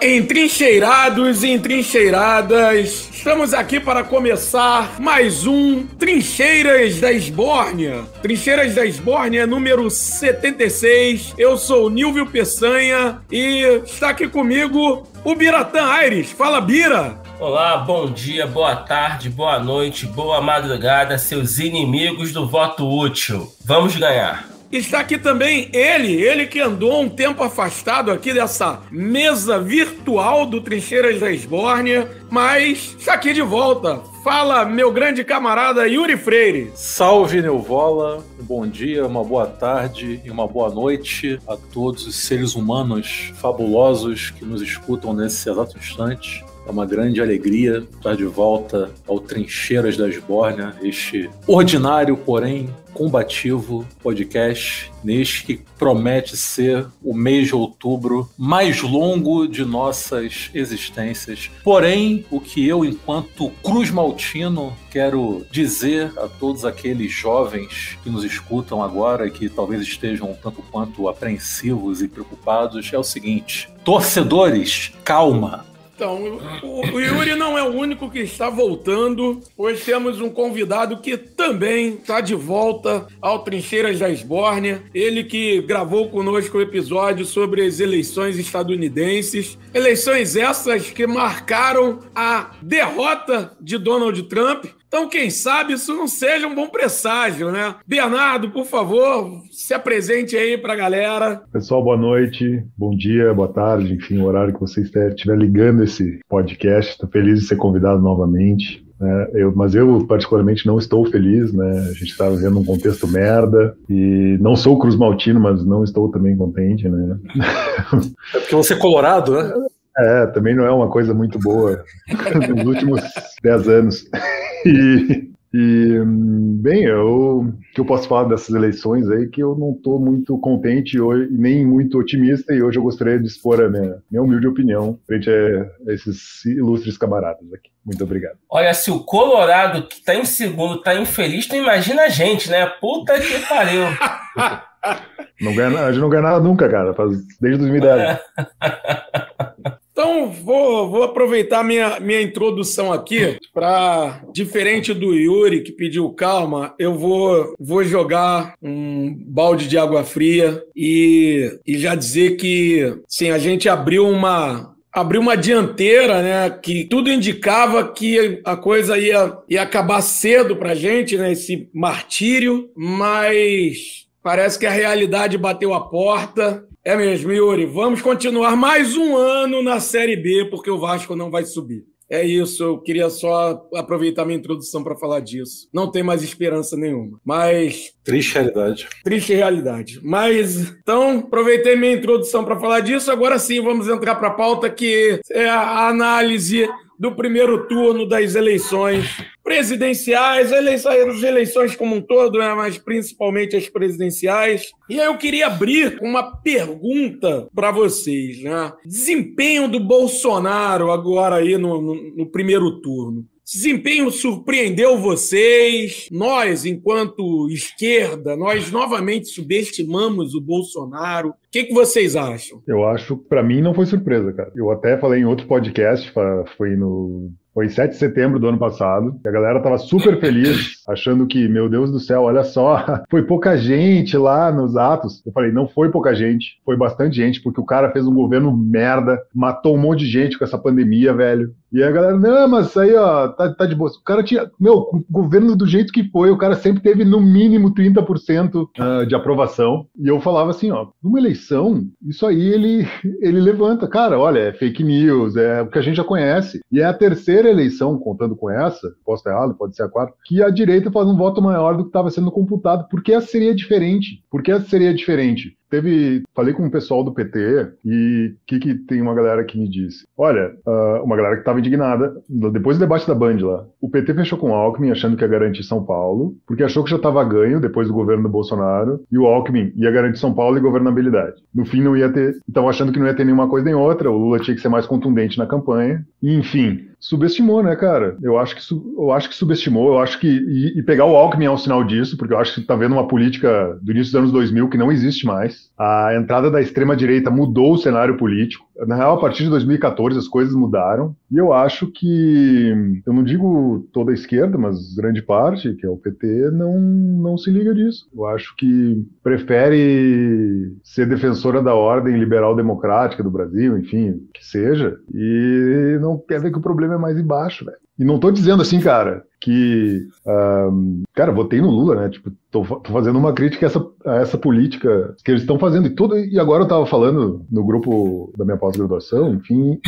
Entrincheirados e entrincheiradas. Estamos aqui para começar mais um Trincheiras da Esbórnia. Trincheiras da Esbórnia número 76. Eu sou Nilvio Peçanha e está aqui comigo o Biratã Aires. Fala, Bira! Olá, bom dia, boa tarde, boa noite, boa madrugada, seus inimigos do voto útil. Vamos ganhar. Está aqui também ele, ele que andou um tempo afastado aqui dessa mesa virtual do Trincheiras da Esbórnia, mas está aqui de volta. Fala, meu grande camarada Yuri Freire. Salve, Neuvola. Bom dia, uma boa tarde e uma boa noite a todos os seres humanos fabulosos que nos escutam nesse exato instante. É uma grande alegria estar de volta ao Trincheiras da Esbórnia, este ordinário, porém combativo podcast, neste que promete ser o mês de outubro mais longo de nossas existências. Porém, o que eu, enquanto Cruz Maltino, quero dizer a todos aqueles jovens que nos escutam agora e que talvez estejam tanto quanto apreensivos e preocupados é o seguinte: torcedores, calma. Então, o, o, Yuri não é o único que está voltando. Hoje temos um convidado que também está de volta ao Trincheiras da Esbórnia. Ele que gravou conosco o episódio sobre as eleições estadunidenses. Eleições essas que marcaram a derrota de Donald Trump então, quem sabe isso não seja um bom presságio, né? Bernardo, por favor, se apresente aí para a galera. Pessoal, boa noite, bom dia, boa tarde, enfim, o horário que você estiver ligando esse podcast. Estou feliz de ser convidado novamente. Né? Eu, mas eu, particularmente, não estou feliz, né? A gente está vivendo um contexto merda e não sou Cruz Maltino, mas não estou também contente, né? É porque você é colorado, né? É, também não é uma coisa muito boa nos últimos dez anos. E, e, bem, eu que eu posso falar dessas eleições aí que eu não estou muito contente hoje, nem muito otimista, e hoje eu gostaria de expor a minha, minha humilde opinião frente a, esses ilustres camaradas aqui. Muito obrigado. Olha, se o Colorado, que está em segundo, está infeliz, tu imagina a gente, né? Puta que pariu. não ganha, a gente não ganha nada nunca, cara, faz, desde 2010. Então, vou, vou aproveitar minha, minha introdução aqui para, diferente do Yuri, que pediu calma, eu vou, vou jogar um balde de água fria e, e já dizer que, sim, a gente abriu uma, abriu uma dianteira, né? Que tudo indicava que a coisa ia, ia acabar cedo pra gente, né? Esse martírio, mas parece que a realidade bateu a porta é mesmo, Yuri. Vamos continuar mais um ano na Série B, porque o Vasco não vai subir. É isso, eu queria só aproveitar minha introdução para falar disso. Não tem mais esperança nenhuma. Mas. Triste realidade. Triste realidade. Mas, então, aproveitei minha introdução para falar disso. Agora sim, vamos entrar para a pauta que é a análise do primeiro turno das eleições presidenciais, eleições, eleições como um todo, né, mas principalmente as presidenciais. E aí eu queria abrir com uma pergunta para vocês, né? Desempenho do Bolsonaro agora aí no, no, no primeiro turno. Desempenho surpreendeu vocês? Nós, enquanto esquerda, nós novamente subestimamos o Bolsonaro. O que, que vocês acham? Eu acho, para mim, não foi surpresa, cara. Eu até falei em outro podcast, foi no foi 7 de setembro do ano passado. a galera tava super feliz, achando que, meu Deus do céu, olha só, foi pouca gente lá nos atos. Eu falei, não foi pouca gente, foi bastante gente, porque o cara fez um governo merda, matou um monte de gente com essa pandemia, velho. E a galera, não, mas isso aí, ó, tá, tá de boa. O cara tinha, meu, o governo do jeito que foi, o cara sempre teve no mínimo 30% uh, de aprovação. E eu falava assim, ó, numa eleição, isso aí ele, ele levanta. Cara, olha, é fake news, é o que a gente já conhece. E é a terceira eleição, contando com essa, posso estar errado, pode ser a quarta, que a direita faz um voto maior do que estava sendo computado. Porque essa seria diferente. Porque essa seria diferente. Teve, falei com o pessoal do PT e o que, que tem uma galera que me disse? Olha, uh, uma galera que estava indignada, depois do debate da Band lá, o PT fechou com o Alckmin achando que ia garantir São Paulo, porque achou que já estava ganho depois do governo do Bolsonaro, e o Alckmin ia garantir São Paulo e governabilidade. No fim não ia ter, estavam achando que não ia ter nenhuma coisa nem outra, o Lula tinha que ser mais contundente na campanha, e enfim, subestimou, né, cara? Eu acho que, eu acho que subestimou, eu acho que. E, e, pegar o Alckmin é um sinal disso, porque eu acho que tá vendo uma política do início dos anos 2000 que não existe mais. A entrada da extrema-direita mudou o cenário político. Na real, a partir de 2014 as coisas mudaram. E eu acho que. Eu não digo toda a esquerda, mas grande parte, que é o PT, não, não se liga disso. Eu acho que prefere ser defensora da ordem liberal democrática do Brasil, enfim, que seja, e não quer ver que o problema é mais embaixo, velho. E não tô dizendo assim, cara, que. Um, cara, votei no Lula, né? Tipo, tô, tô fazendo uma crítica a essa, a essa política que eles estão fazendo. E, tudo, e agora eu tava falando no grupo da minha pós-graduação, enfim,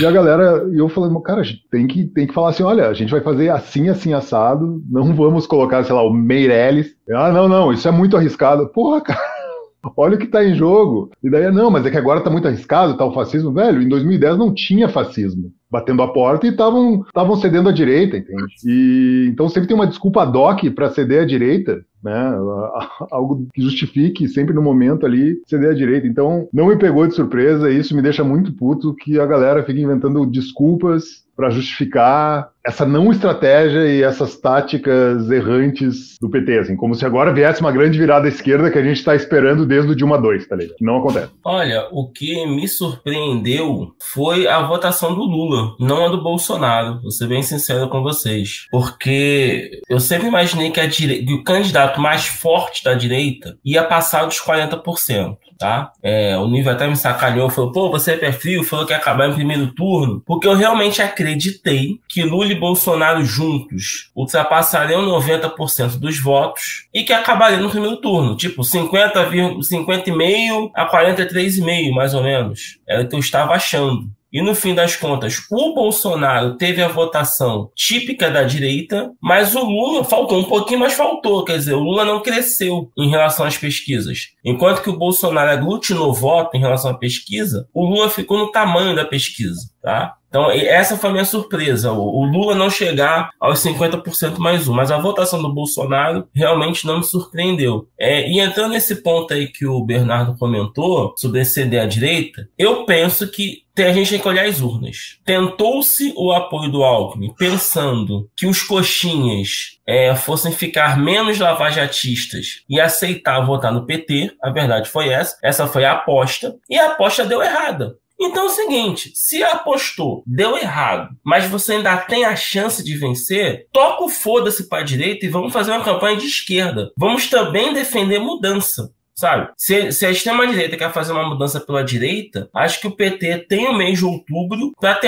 e a galera, e eu falando, cara, tem que, tem que falar assim: olha, a gente vai fazer assim, assim, assado, não vamos colocar, sei lá, o Meirelles. Ah, não, não, isso é muito arriscado. Porra, cara. Olha o que está em jogo. E daí, não, mas é que agora está muito arriscado, tá o fascismo. Velho, em 2010 não tinha fascismo batendo a porta e estavam cedendo à direita, entende? E, então sempre tem uma desculpa doc para ceder à direita, né? Algo que justifique sempre no momento ali ceder à direita. Então não me pegou de surpresa, e isso me deixa muito puto que a galera fica inventando desculpas para justificar essa não estratégia e essas táticas errantes do PT, assim, como se agora viesse uma grande virada esquerda que a gente está esperando desde o Dilma 2, tá ligado? Que não acontece. Olha, o que me surpreendeu foi a votação do Lula, não a do Bolsonaro, vou ser bem sincero com vocês. Porque eu sempre imaginei que, dire... que o candidato mais forte da direita ia passar dos 40% tá? É, o nível até me sacaneou, falou, pô, você é frio, falou que ia acabar em primeiro turno, porque eu realmente acreditei que Lula e Bolsonaro juntos ultrapassariam 90% dos votos e que acabariam no primeiro turno, tipo 50, 50,5 a 43,5, mais ou menos. Era o que eu estava achando. E no fim das contas, o Bolsonaro teve a votação típica da direita, mas o Lula faltou um pouquinho, mas faltou. Quer dizer, o Lula não cresceu em relação às pesquisas. Enquanto que o Bolsonaro aglutinou voto em relação à pesquisa, o Lula ficou no tamanho da pesquisa, tá? Então, essa foi a minha surpresa. O Lula não chegar aos 50% mais um, mas a votação do Bolsonaro realmente não me surpreendeu. É, e entrando nesse ponto aí que o Bernardo comentou sobre ceder à direita, eu penso que tem, a gente tem que olhar as urnas. Tentou-se o apoio do Alckmin pensando que os coxinhas é, fossem ficar menos lavajatistas e aceitar votar no PT. A verdade foi essa. Essa foi a aposta. E a aposta deu errada. Então é o seguinte, se apostou, deu errado, mas você ainda tem a chance de vencer, toca o foda-se para a direita e vamos fazer uma campanha de esquerda. Vamos também defender mudança. Sabe? Se, se a extrema-direita quer fazer uma mudança pela direita, acho que o PT tem o mês de outubro para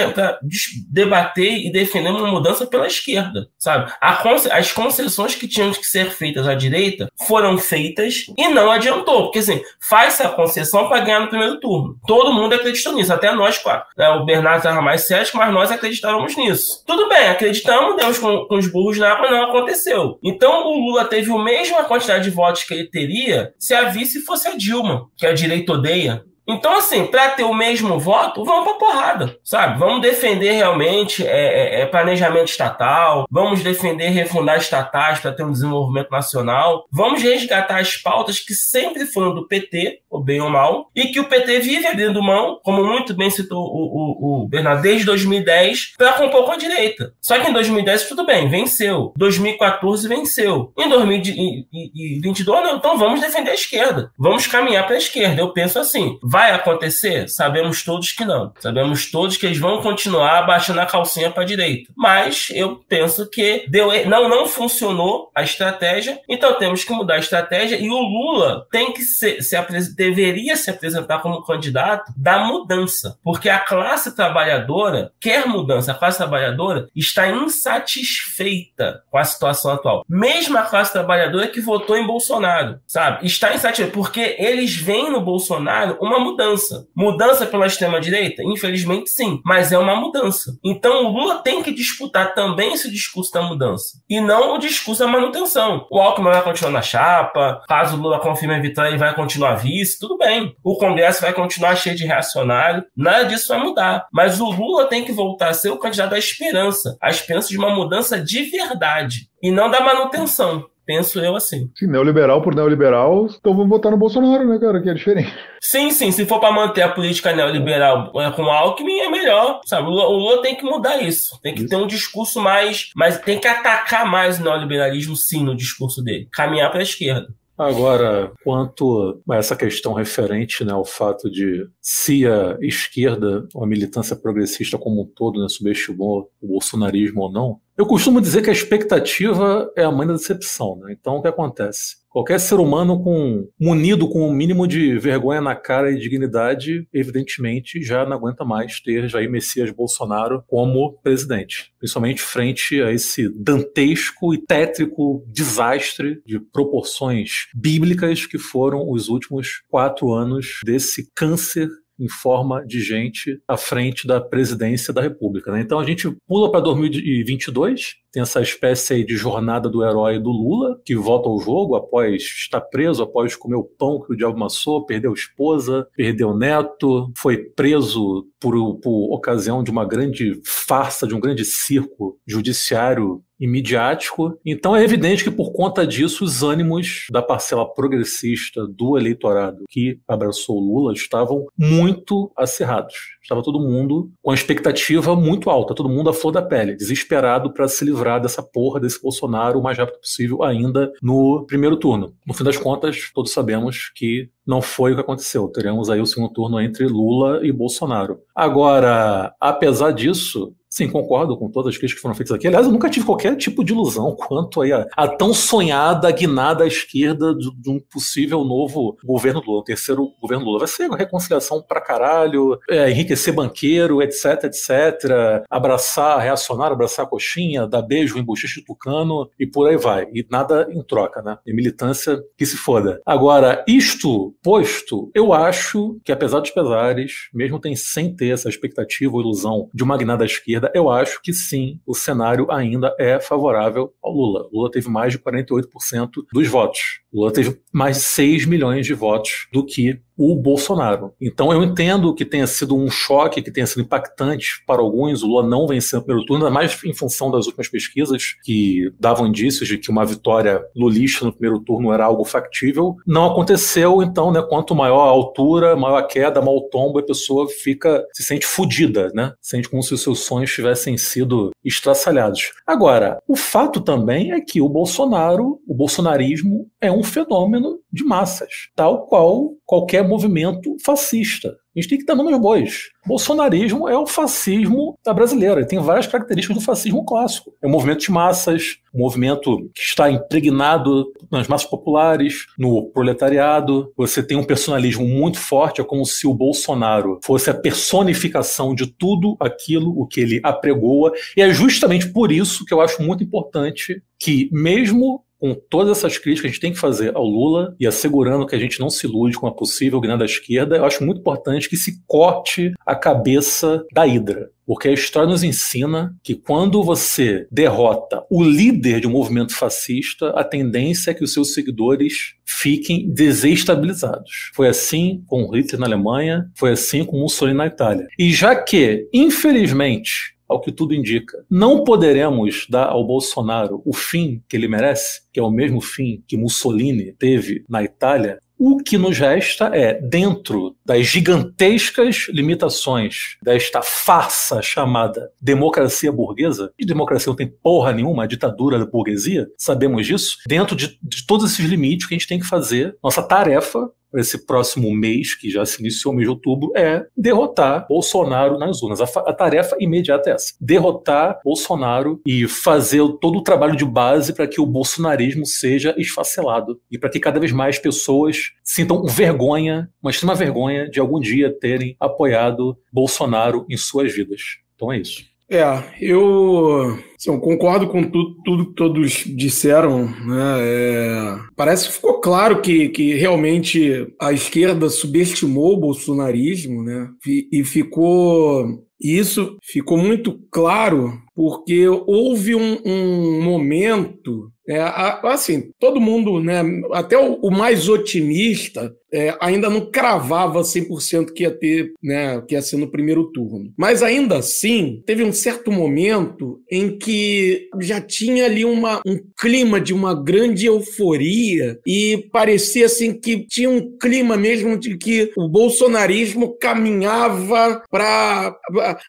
debater e defender uma mudança pela esquerda. Sabe? as concessões que tinham que ser feitas à direita foram feitas e não adiantou. Porque assim, faz essa concessão para ganhar no primeiro turno. Todo mundo acreditou nisso, até nós quatro. Né? O Bernardo estava mais cético, mas nós acreditávamos nisso. Tudo bem, acreditamos, demos com, com os burros na água, não aconteceu. Então o Lula teve a mesma quantidade de votos que ele teria se havia se fosse a Dilma, que a direita odeia. Então, assim, para ter o mesmo voto, vamos pra porrada, sabe? Vamos defender realmente é, é, é planejamento estatal, vamos defender refundar estatais para ter um desenvolvimento nacional, vamos resgatar as pautas que sempre foram do PT, ou bem ou mal, e que o PT vive abrindo mão, como muito bem citou o, o, o Bernardo, desde 2010, para compor com a direita. Só que em 2010 tudo bem, venceu. 2014 venceu. Em 2022 não, então vamos defender a esquerda. Vamos caminhar para a esquerda. Eu penso assim, Vai acontecer? Sabemos todos que não. Sabemos todos que eles vão continuar baixando a calcinha para a direita. Mas eu penso que deu, não, não funcionou a estratégia, então temos que mudar a estratégia e o Lula tem que ser, se deveria se apresentar como candidato da mudança, porque a classe trabalhadora quer mudança. A classe trabalhadora está insatisfeita com a situação atual. Mesmo a classe trabalhadora que votou em Bolsonaro, sabe? Está insatisfeita porque eles veem no Bolsonaro uma mudança. Mudança pela extrema-direita? Infelizmente, sim, mas é uma mudança. Então, o Lula tem que disputar também esse discurso da mudança e não o discurso da manutenção. O Alckmin vai continuar na chapa, caso o Lula confirme a vitória, ele vai continuar vice, tudo bem. O Congresso vai continuar cheio de reacionário, nada disso vai mudar. Mas o Lula tem que voltar a ser o candidato da esperança, a esperança de uma mudança de verdade e não da manutenção. Penso eu assim. Sim, neoliberal por neoliberal, então vamos votar no Bolsonaro, né, cara? Que é diferente. Sim, sim. Se for para manter a política neoliberal é, com Alckmin, é melhor. Sabe? O Lula, o Lula tem que mudar isso. Tem que isso. ter um discurso mais. Mas tem que atacar mais o neoliberalismo, sim, no discurso dele. Caminhar para a esquerda. Agora, quanto a essa questão referente né, ao fato de se a esquerda, a militância progressista como um todo, né, subestimou o bolsonarismo ou não, eu costumo dizer que a expectativa é a mãe da decepção. Né? Então, o que acontece? Qualquer ser humano com, munido com o um mínimo de vergonha na cara e dignidade, evidentemente, já não aguenta mais ter Jair Messias Bolsonaro como presidente. Principalmente frente a esse dantesco e tétrico desastre de proporções bíblicas que foram os últimos quatro anos desse câncer em forma de gente à frente da presidência da República. Né? Então a gente pula para 2022, tem essa espécie de jornada do herói do Lula, que volta ao jogo após estar preso, após comer o pão que o diabo amassou, perdeu esposa, perdeu neto, foi preso por, por ocasião de uma grande farsa, de um grande circo judiciário e midiático. Então é evidente que por conta disso os ânimos da parcela progressista do eleitorado que abraçou Lula estavam muito acirrados. Estava todo mundo com a expectativa muito alta, todo mundo à flor da pele, desesperado para se livrar dessa porra desse Bolsonaro o mais rápido possível ainda no primeiro turno. No fim das contas, todos sabemos que não foi o que aconteceu. Teremos aí o segundo turno entre Lula e Bolsonaro. Agora, apesar disso, Sim, concordo com todas as críticas que foram feitas aqui. Aliás, eu nunca tive qualquer tipo de ilusão quanto aí a, a tão sonhada guinada à esquerda de, de, um possível novo governo Lula, um terceiro governo Lula. Vai ser reconciliação pra caralho, é, enriquecer banqueiro, etc, etc, abraçar reacionário, abraçar a coxinha, dar beijo em bochiche de tucano e por aí vai. E nada em troca, né? E militância que se foda. Agora, isto posto, eu acho que apesar dos pesares, mesmo tem, sem ter essa expectativa ou ilusão de uma guinada à esquerda, esquerda, eu acho que sim, o cenário ainda é favorável ao Lula. Lula teve mais de 48% dos votos. Lula teve mais de 6 milhões de votos do que o Bolsonaro. Então eu entendo que tenha sido um choque, que tenha sido impactante para alguns o Lula não vencer no primeiro turno, ainda mais em função das últimas pesquisas que davam indícios de que uma vitória lulista no primeiro turno era algo factível. Não aconteceu, então, né, quanto maior a altura, maior a queda, maior o tombo, a pessoa fica se sente fodida, né? Sente como se os seus sonhos tivessem sido estraçalhados. Agora, o fato também é que o Bolsonaro, o bolsonarismo é um fenômeno de massas, tal qual qualquer movimento fascista. A gente tem que dar números bois. Bolsonarismo é o fascismo da brasileira. Ele tem várias características do fascismo clássico. É um movimento de massas, um movimento que está impregnado nas massas populares, no proletariado. Você tem um personalismo muito forte, é como se o Bolsonaro fosse a personificação de tudo aquilo o que ele apregoa. E é justamente por isso que eu acho muito importante que, mesmo com todas essas críticas que a gente tem que fazer ao Lula e assegurando que a gente não se ilude com a possível guinada esquerda, eu acho muito importante que se corte a cabeça da Hidra. Porque a história nos ensina que quando você derrota o líder de um movimento fascista, a tendência é que os seus seguidores fiquem desestabilizados. Foi assim com Hitler na Alemanha, foi assim com Mussolini na Itália. E já que, infelizmente, ao que tudo indica. Não poderemos dar ao Bolsonaro o fim que ele merece, que é o mesmo fim que Mussolini teve na Itália. O que nos resta é, dentro das gigantescas limitações desta farsa chamada democracia burguesa, e democracia não tem porra nenhuma, a ditadura da burguesia, sabemos disso, dentro de, de todos esses limites que a gente tem que fazer, nossa tarefa para esse próximo mês, que já se iniciou o mês de outubro, é derrotar Bolsonaro nas urnas. A, a, tarefa imediata é essa: derrotar Bolsonaro e fazer todo o trabalho de base para que o bolsonarismo seja esfacelado e para que cada vez mais pessoas sintam vergonha, uma extrema vergonha de algum dia terem apoiado Bolsonaro em suas vidas. Então é isso. É, eu, assim, eu concordo com tudo, tudo, que todos disseram. Né? É, parece que ficou claro que, que realmente a esquerda subestimou o bolsonarismo né? e, e ficou. Isso ficou muito claro porque houve um, um momento é, assim, todo mundo, né, até o, o mais otimista, é, ainda não cravava 100% que ia ter, né, que ia ser no primeiro turno. Mas ainda assim, teve um certo momento em que que já tinha ali uma, um clima de uma grande euforia e parecia assim que tinha um clima mesmo de que o bolsonarismo caminhava para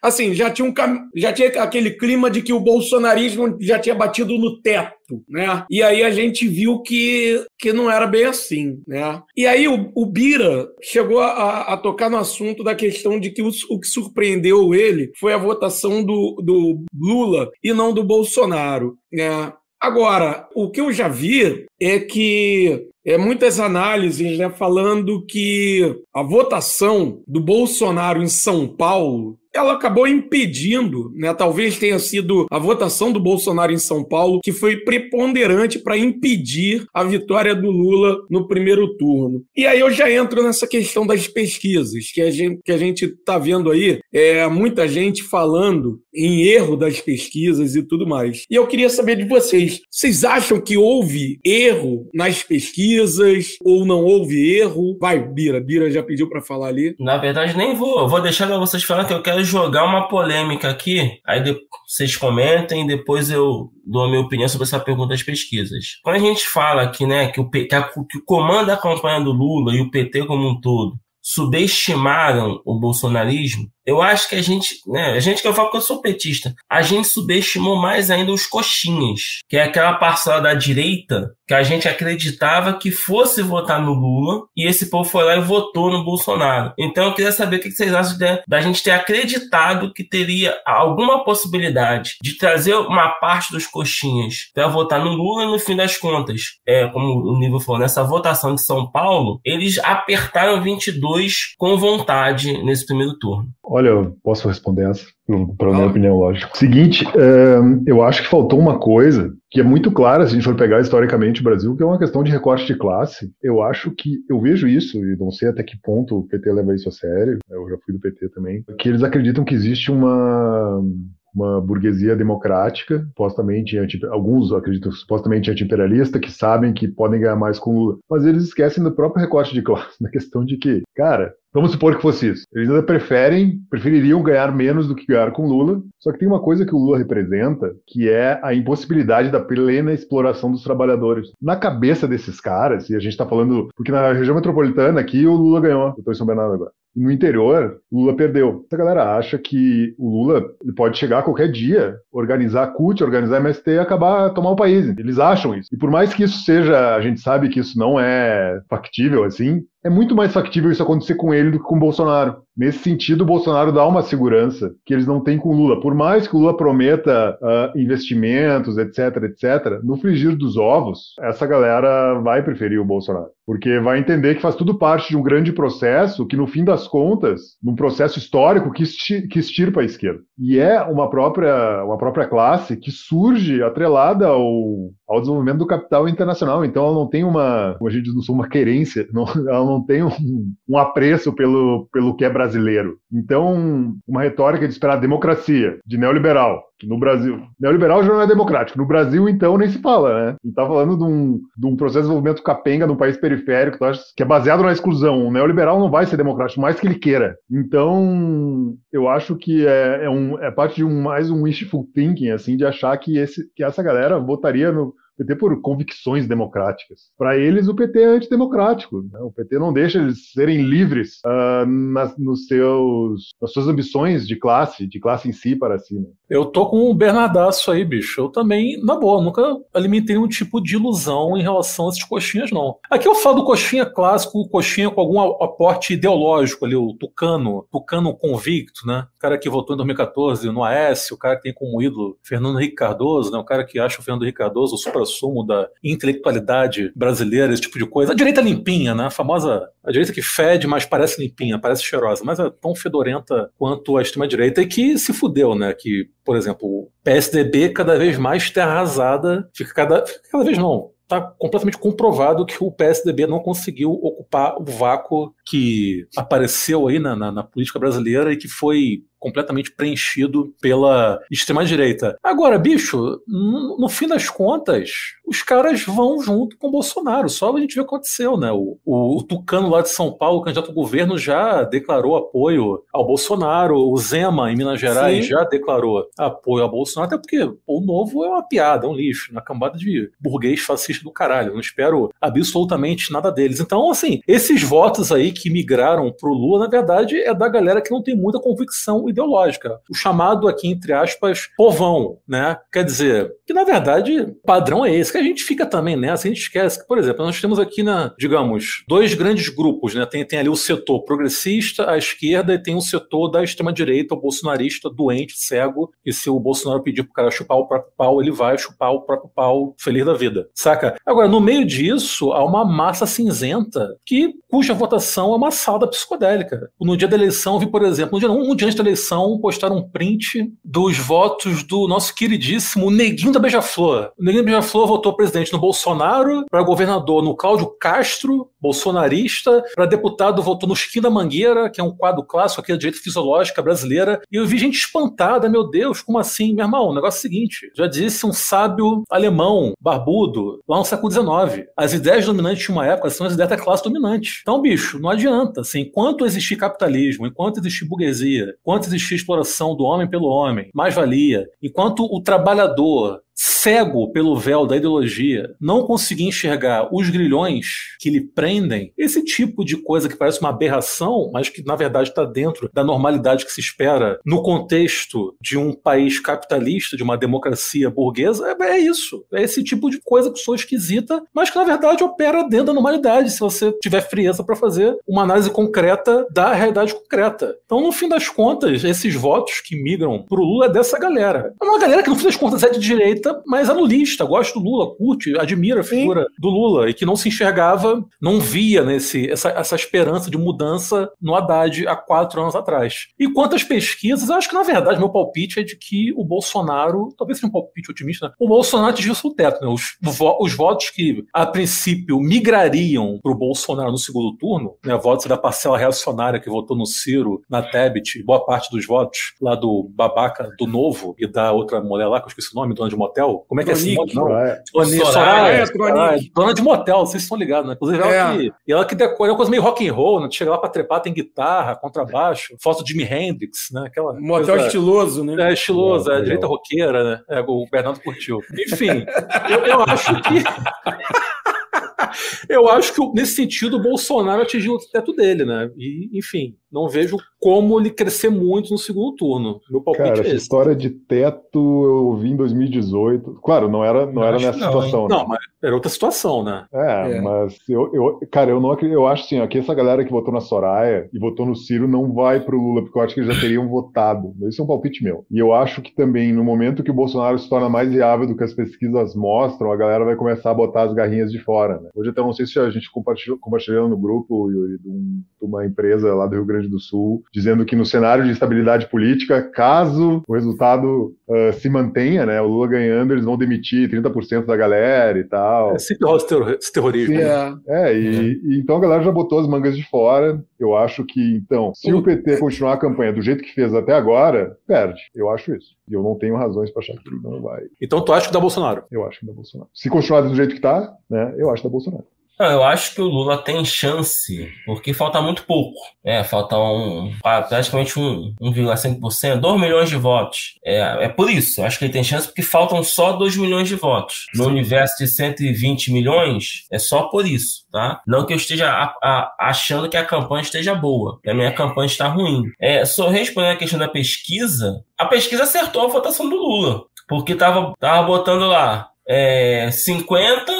assim já tinha um já tinha aquele clima de que o bolsonarismo já tinha batido no teto né? E aí a gente viu que, que não era bem assim, né? E aí o, o Bira chegou a, a, tocar no assunto da questão de que o, o que surpreendeu ele foi a votação do, do Lula e não do Bolsonaro, né? Agora, o que eu já vi é que é, muitas análises né, falando que a votação do Bolsonaro em São Paulo ela acabou impedindo, né? Talvez tenha sido a votação do Bolsonaro em São Paulo que foi preponderante para impedir a vitória do Lula no primeiro turno. E aí eu já entro nessa questão das pesquisas, que a gente que a gente está vendo aí, é muita gente falando em erro das pesquisas e tudo mais. E eu queria saber de vocês, vocês acham que houve erro nas pesquisas ou não houve erro? Vai, Bira, Bira já pediu para falar ali. Na verdade nem vou, vou deixar vocês falar que eu quero jogar uma polêmica aqui, aí vocês comentem, depois eu dou a minha opinião sobre essa pergunta das pesquisas. Quando a gente fala aqui, né, que o, que, a, que o comando da campanha do Lula e o PT como um todo subestimaram o bolsonarismo, eu acho que a gente, né, a gente que eu falo que eu sou petista, a gente subestimou mais ainda os coxinhas, que é aquela parcela da direita que a gente acreditava que fosse votar no Lula e esse povo foi lá e votou no Bolsonaro. Então eu queria saber o que vocês acham de, da gente ter acreditado que teria alguma possibilidade de trazer uma parte dos coxinhas para votar no Lula e no fim das contas, é, como o Nível falou, nessa votação de São Paulo, eles apertaram 22 com vontade nesse primeiro turno. Olha, eu posso responder essa, para minha opinião, lógico. Seguinte, eu acho que faltou uma coisa que é muito clara, se a gente for pegar historicamente o Brasil, que é uma questão de recorte de classe. Eu acho que, eu vejo isso, e não sei até que ponto o PT leva isso a sério, eu já fui do PT também, que eles acreditam que existe uma uma burguesia democrática, supostamente anti, alguns acreditam supostamente anti-imperialista, que sabem que podem ganhar mais com Lula. Mas eles esquecem do próprio recorte de classe, na questão de que, cara, Vamos supor que fosse isso. Eles ainda preferem, prefeririam ganhar menos do que ganhar com Lula. Só que tem uma coisa que o Lula representa, que é a impossibilidade da plena exploração dos trabalhadores. Na cabeça desses caras, e a gente está falando, porque na região metropolitana aqui o Lula ganhou, eu estou em São Bernardo agora. No interior, Lula perdeu. Essa galera acha que o Lula pode chegar qualquer dia, organizar a CUT, organizar a MST e acabar tomar o país. Eles acham isso. E por mais que isso seja, a gente sabe que isso não é factível assim, é muito mais factível isso acontecer com ele do que com o Bolsonaro. Nesse sentido, o Bolsonaro dá uma segurança que eles não têm com o Lula. Por mais que o Lula prometa uh, investimentos, etc, etc, no frigir dos ovos, essa galera vai preferir o Bolsonaro. Porque vai entender que faz tudo parte de um grande processo que, no fim das contas, num processo histórico que, esti que extirpa a esquerda. E é uma própria, uma própria classe que surge atrelada ao, ao desenvolvimento do capital internacional. Então ela não tem uma, como a gente diz, não uma querência, não, ela não tem um, um apreço pelo, pelo que é brasileiro. Então, uma retórica de esperar democracia, de neoliberal, que no Brasil. Neoliberal já não é democrático. No Brasil, então, nem se fala, né? A gente tá falando de um, de um processo de desenvolvimento capenga num país periférico, que é baseado na exclusão. O neoliberal não vai ser democrático, mais que ele queira. Então, eu acho que é, é, um, é parte de um, mais um wishful thinking, assim, de achar que, esse, que essa galera votaria no, PT por convicções democráticas. Para eles, o PT é antidemocrático. Né? O PT não deixa eles serem livres uh, nas, nos seus, nas suas ambições de classe, de classe em si para si. Né? Eu tô com o Bernardaço aí, bicho. Eu também, na boa, nunca alimentei um tipo de ilusão em relação a esses coxinhas, não. Aqui eu falo do coxinha clássico, coxinha com algum aporte ideológico ali, o tucano, tucano convicto, né? O cara que votou em 2014 no AS, o cara que tem como ídolo Fernando Henrique Cardoso, né? O cara que acha o Fernando Henrique Cardoso o supra-sumo da intelectualidade brasileira, esse tipo de coisa. A direita limpinha, né? A famosa a direita que fede, mas parece limpinha, parece cheirosa, mas é tão fedorenta quanto a extrema-direita e que se fudeu, né? Que, por exemplo, o PSDB cada vez mais terra arrasada, fica cada, fica cada vez não, está completamente comprovado que o PSDB não conseguiu ocupar o vácuo que apareceu aí na, na, na, política brasileira e que foi completamente preenchido pela extrema-direita. Agora, bicho, no, fim das contas, os caras vão junto com o Bolsonaro. Só a gente vê o que aconteceu, né? O, o, o Tucano lá de São Paulo, candidato ao governo, já declarou apoio ao Bolsonaro. O Zema, em Minas Gerais, Sim. já declarou apoio ao Bolsonaro, até porque o novo é uma piada, é um lixo, uma cambada de burguês fascista do caralho. Não espero absolutamente nada deles. Então, assim, esses votos aí que migraram pro Lula, na verdade, é da galera que não tem muita convicção ideológica. O chamado aqui, entre aspas, povão, né? Quer dizer, que na verdade o padrão é esse, que a gente fica também nessa, a gente esquece que, por exemplo, nós temos aqui, na, digamos, dois grandes grupos, né? Tem, tem ali o setor progressista, à esquerda, e tem o setor da extrema-direita, o bolsonarista, doente, cego, e se o Bolsonaro pedir pro cara chupar o próprio pau, ele vai chupar o próprio pau feliz da vida, saca? Agora, no meio disso, há uma massa cinzenta que, cuja votação é uma salda psicodélica. No dia da eleição, vi, por exemplo, dia, um, um dia antes da eleição, postaram um print dos votos do nosso queridíssimo Neguinho da Beija-Flor. O Neguinho da Beija-Flor votou presidente no Bolsonaro, para governador no Cláudio Castro, bolsonarista, para deputado votou no Chiquinho da Mangueira, que é um quadro clássico aqui da direita fisiológica brasileira, e eu vi gente espantada, meu Deus, como assim? Meu irmão, o negócio é o seguinte, já disse um sábio alemão, barbudo, lá no século XIX, as ideias dominantes de uma época são as ideias da classe dominante. Então, bicho, não adianta, assim, enquanto existir capitalismo, enquanto existir burguesia, enquanto existir exploração do homem pelo homem, mais-valia, enquanto o trabalhador cego pelo véu da ideologia, não conseguir enxergar os grilhões que lhe prendem, esse tipo de coisa que parece uma aberração, mas que na verdade está dentro da normalidade que se espera no contexto de um país capitalista, de uma democracia burguesa, é, é isso. É esse tipo de coisa que soa esquisita, mas que na verdade opera dentro da normalidade, se você tiver frieza para fazer uma análise concreta da realidade concreta. Então, no fim das contas, esses votos que migram pro Lula é dessa galera. É uma galera que, no fim das contas, é de direita direita, mas é lulista, gosta do Lula, curte, admira a figura Sim. do Lula e que não se enxergava, não via nesse, essa, essa esperança de mudança no Haddad há quatro anos atrás. E quanto às pesquisas, eu acho que na verdade meu palpite é de que o Bolsonaro, talvez seja um palpite otimista, né? o Bolsonaro atingiu o teto. Né? Os, os votos que a princípio migrariam para o Bolsonaro no segundo turno, né? votos da parcela reacionária que votou no Ciro, na Tebet, boa parte dos votos lá do babaca do Novo e da outra mulher lá, que eu esqueci o nome, dona de motel, motel. Como é que é esse Não, é. Soraya. Soraya, é, dona de motel, vocês estão ligados, né? Inclusive, ela, é. que, ela que decora, é uma coisa meio rock and roll, né? Chega lá pra trepar, tem guitarra, contrabaixo, foto de Jimi Hendrix, né? Aquela motel coisa, estiloso, né? É, estiloso, é, é direita roqueira, né? É, o Bernardo curtiu. Enfim, eu, eu acho que. eu acho que nesse sentido o Bolsonaro atingiu o teto dele, né? E, enfim, não vejo como ele crescer muito no segundo turno. Meu palpite Cara, é essa história de teto eu vi em 2018. Claro, não era, não era nessa não, situação. Hein? Né? Não, mas era outra situação, né? É, é. mas eu, eu, cara, eu não eu acho assim, que essa galera que votou na Soraya e votou no Ciro não vai pro Lula, porque eu acho que eles já teriam votado. Esse é um palpite meu. E eu acho que também, no momento que o Bolsonaro se torna mais viável do que as pesquisas mostram, a galera vai começar a botar as garrinhas de fora. Né? Hoje até não sei se a gente compartilhou, compartilhou no grupo de, de uma empresa lá do Rio Grande do Sul, dizendo que no cenário de estabilidade política, caso o resultado uh, se mantenha, né, o Lula ganhando, eles vão demitir 30% da galera e tal. É sempre rola esse terrorismo. Sim, né? é, é, e, é. e, então a galera já botou as mangas de fora. Eu acho que, então, se o PT continuar a campanha do jeito que fez até agora, perde. Eu acho isso. E eu não tenho razões para achar que não vai. Então tu acha que dá Bolsonaro? Eu acho que dá Bolsonaro. Se continuar do jeito que tá, né, eu acho que dá Bolsonaro. Não, eu acho que o Lula tem chance, porque falta muito pouco. É, falta um, praticamente um 1,5%, 2 milhões de votos. É, é por isso, acho que ele tem chance porque faltam só 2 milhões de votos. No universo de 120 milhões, é só por isso, tá? Não que eu esteja a, a, achando que a campanha esteja boa, que a minha campanha está ruim. É, só respondendo a questão da pesquisa, a pesquisa acertou a votação do Lula, porque tava, tava botando lá é, 50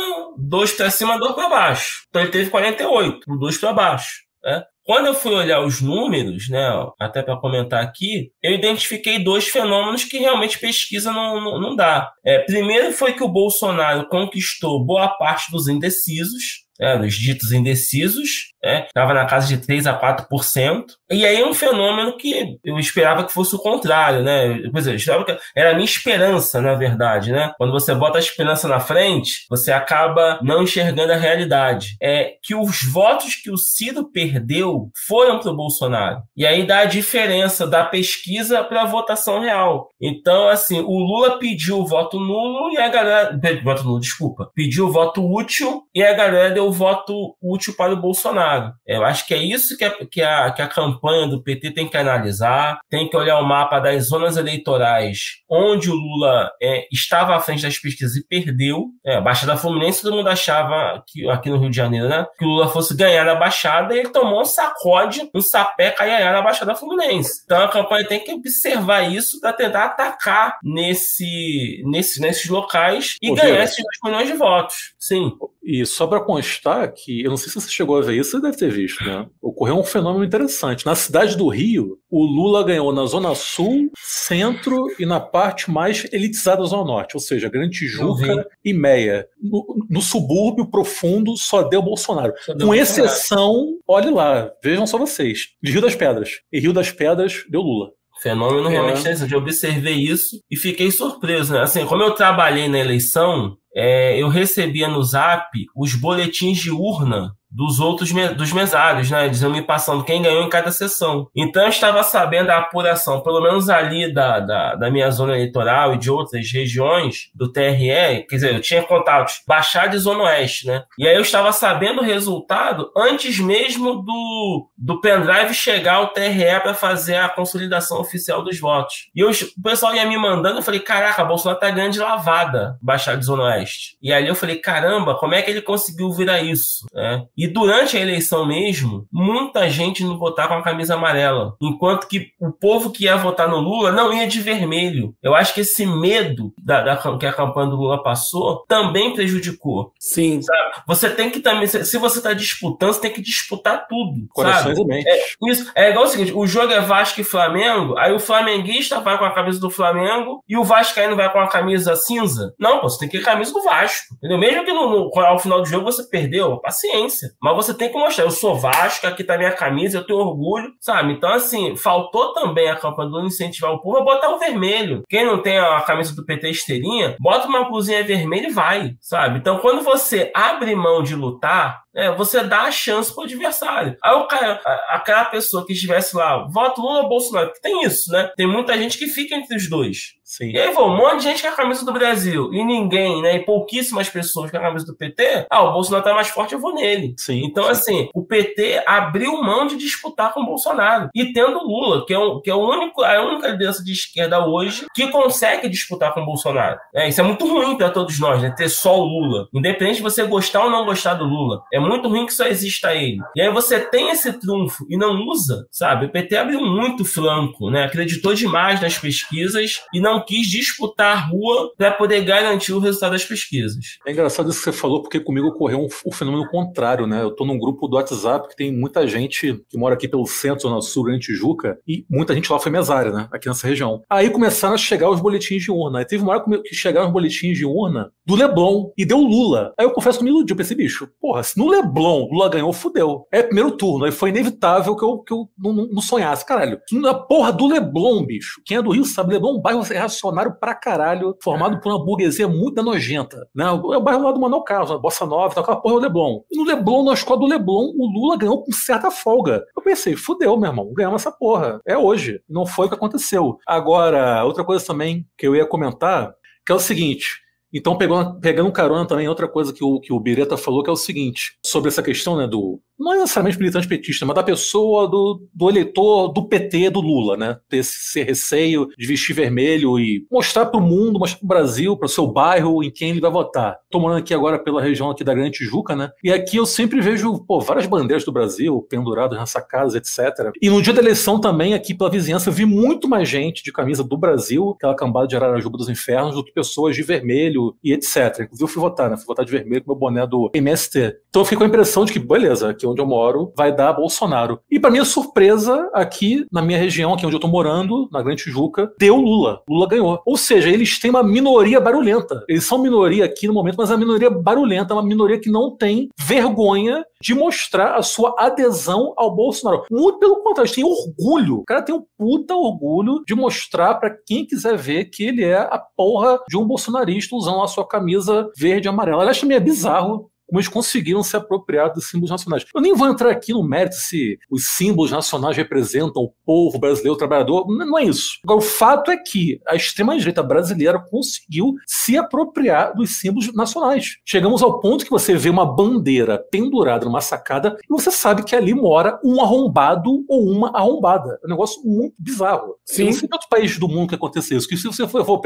dois para cima, dois para baixo. Então ele teve 48, dois para baixo. Né? Quando eu fui olhar os números, né, até para comentar aqui, eu identifiquei dois fenômenos que realmente pesquisa não, não, não dá. É, primeiro foi que o Bolsonaro conquistou boa parte dos indecisos, é, dos ditos indecisos, né? Estava na casa de 3 a 4%. E aí é um fenômeno que eu esperava que fosse o contrário, né? Quer dizer, eu esperava que era a minha esperança, na verdade, né? Quando você bota a esperança na frente, você acaba não enxergando a realidade. É que os votos que o Ciro perdeu foram para o Bolsonaro. E aí dá a diferença da pesquisa para a votação real. Então, assim, o Lula pediu o voto nulo e a galera. Voto nulo, desculpa. Pediu o voto útil e a galera deu o voto útil para o Bolsonaro. Eu acho que é isso que a, que a, que a campanha do PT tem que analisar, tem que olhar o mapa das zonas eleitorais onde o Lula é, estava à frente das pesquisas e perdeu. É, a Baixada Fluminense, todo mundo achava que aqui no Rio de Janeiro, né? Que o Lula fosse ganhar na Baixada e ele tomou um sacode, um sapé caiaiá na Baixada Fluminense. Então a campanha tem que observar isso para tentar atacar nesse, nesse, nesses locais e Ô, ganhar esses 2 milhões de votos. Sim. E só para constar que, eu não sei se você chegou a ver isso, você deve ter visto, né? Ocorreu um fenômeno interessante. Na cidade do Rio, o Lula ganhou na Zona Sul, Centro e na parte mais elitizada da Zona Norte, ou seja, Grande Tijuca e Meia. No, no, subúrbio profundo só deu Bolsonaro. Só deu Com Bolsonaro. exceção, olhe lá, vejam só vocês, de Rio das Pedras. E Rio das Pedras deu Lula. Fenômeno realmente é. interessante. Eu observei isso e fiquei surpreso. Né? Assim, como eu trabalhei na eleição, é, eu recebia no zap os boletins de urna dos outros dos mesários, né? Eles iam me passando quem ganhou em cada sessão. Então eu estava sabendo a apuração, pelo menos ali da, da, da, minha zona eleitoral e de outras regiões do TRE, quer dizer, eu tinha contatos Baixada e Zona Oeste, né? E aí eu estava sabendo o resultado antes mesmo do, do pendrive chegar ao TRE para fazer a consolidação oficial dos votos. E eu, o pessoal ia me mandando, eu falei, caraca, Bolsonaro tá grande lavada, Baixada e Zona Oeste. E ali eu falei, caramba, como é que ele conseguiu virar isso? É. E e durante a eleição mesmo, muita gente não votava com a camisa amarela, enquanto que o povo que ia votar no Lula não ia de vermelho. Eu acho que esse medo da, da que a campanha do Lula passou também prejudicou. Sim. Sabe? Você tem que também, se você está disputando, você tem que disputar tudo. Corações sabe? É, isso, é igual o seguinte: o jogo é Vasco e Flamengo, aí o flamenguista vai com a camisa do Flamengo e o Vascaíno vai com a camisa cinza. Não, você tem que ir com a camisa do Vasco. Entendeu? Mesmo que no, no, ao final do jogo você perdeu, paciência. Mas você tem que mostrar, eu sou Vasco, aqui tá minha camisa, eu tenho orgulho, sabe? Então, assim, faltou também a campanha do incentivar o povo a botar o vermelho. Quem não tem a camisa do PT esteirinha, bota uma blusinha vermelha e vai, sabe? Então, quando você abre mão de lutar, é, você dá a chance pro adversário. Aí o cara, aquela pessoa que estivesse lá, voto Lula ou Bolsonaro, que tem isso, né? Tem muita gente que fica entre os dois. Sim. E aí, vou, um monte de gente com a camisa do Brasil e ninguém, né? E pouquíssimas pessoas com a camisa do PT. Ah, o Bolsonaro tá mais forte, eu vou nele. Sim. Então, sim. assim, o PT abriu mão de disputar com o Bolsonaro. E tendo Lula, que é, um, que é o único, a única liderança de esquerda hoje que consegue disputar com o Bolsonaro. É, isso é muito ruim para todos nós, né? Ter só o Lula. Independente de você gostar ou não gostar do Lula. É muito ruim que só exista ele. E aí você tem esse trunfo e não usa, sabe? O PT abriu muito flanco, né? Acreditou demais nas pesquisas e não quis disputar a rua para poder garantir o resultado das pesquisas. É engraçado isso que você falou, porque comigo ocorreu um, um fenômeno contrário, né? Eu tô num grupo do WhatsApp que tem muita gente que mora aqui pelo centro, na sul, em Tijuca, e muita gente lá foi mesária, né? Aqui nessa região. Aí começaram a chegar os boletins de urna. Aí teve uma hora que chegaram os boletins de urna do Leblon e deu Lula. Aí eu confesso que me iludi, eu pensei, bicho, porra, se no Leblon Lula ganhou, fudeu. É primeiro turno, aí foi inevitável que eu, que eu não, não, não sonhasse. Caralho, na porra do Leblon, bicho. Quem é do Rio sabe, Leblon é um bairro reacionário pra caralho, formado por uma burguesia muito nojenta. Né? É o bairro lá do Manuel Carlos, Bossa Nova, tá, aquela porra é o Leblon. E no Leblon, na escola do Leblon, o Lula ganhou com certa folga. Eu pensei, fudeu, meu irmão, ganhamos essa porra. É hoje. Não foi o que aconteceu. Agora, outra coisa também que eu ia comentar, que é o seguinte então, pegando, pegando carona também, outra coisa que o, que o Bireta falou, que é o seguinte, sobre essa questão né, do, não é necessariamente militante petista, mas da pessoa, do, do eleitor do PT, do Lula, né? Ter esse receio de vestir vermelho e mostrar para o mundo, mostrar para o Brasil, para o seu bairro, em quem ele vai votar. Estou morando aqui agora pela região aqui da Grande Tijuca, né? E aqui eu sempre vejo pô, várias bandeiras do Brasil penduradas nas sacadas, etc. E no dia da eleição também, aqui pela vizinhança, eu vi muito mais gente de camisa do Brasil, aquela cambada de Ararajuba dos Infernos, do que pessoas de vermelho e etc. Inclusive eu fui votar, né? Fui votar de vermelho com meu boné do MST. Então eu fiquei com a impressão de que, beleza, aqui onde eu moro, vai dar Bolsonaro. E para minha surpresa, aqui na minha região, aqui onde eu tô morando, na Grande Tijuca, deu Lula. Lula ganhou. Ou seja, eles têm uma minoria barulhenta. Eles são minoria aqui no momento, mas é uma minoria barulhenta, uma minoria que não tem vergonha de mostrar a sua adesão ao Bolsonaro. Muito pelo contrário, eles têm orgulho. O cara tem um puta orgulho de mostrar para quem quiser ver que ele é a porra de um bolsonarista usando a sua camisa verde e amarela. Aliás, também é bizarro como eles conseguiram se apropriar dos símbolos nacionais. Eu nem vou entrar aqui no mérito se os símbolos nacionais representam o povo brasileiro, o trabalhador, não é isso. Agora, o fato é que a extrema-direita brasileira conseguiu se apropriar dos símbolos nacionais. Chegamos ao ponto que você vê uma bandeira pendurada numa sacada e você sabe que ali mora um arrombado ou uma arrombada. É um negócio muito bizarro. Sim. Não sei em outros países do mundo que aconteceu isso. Que se você for, for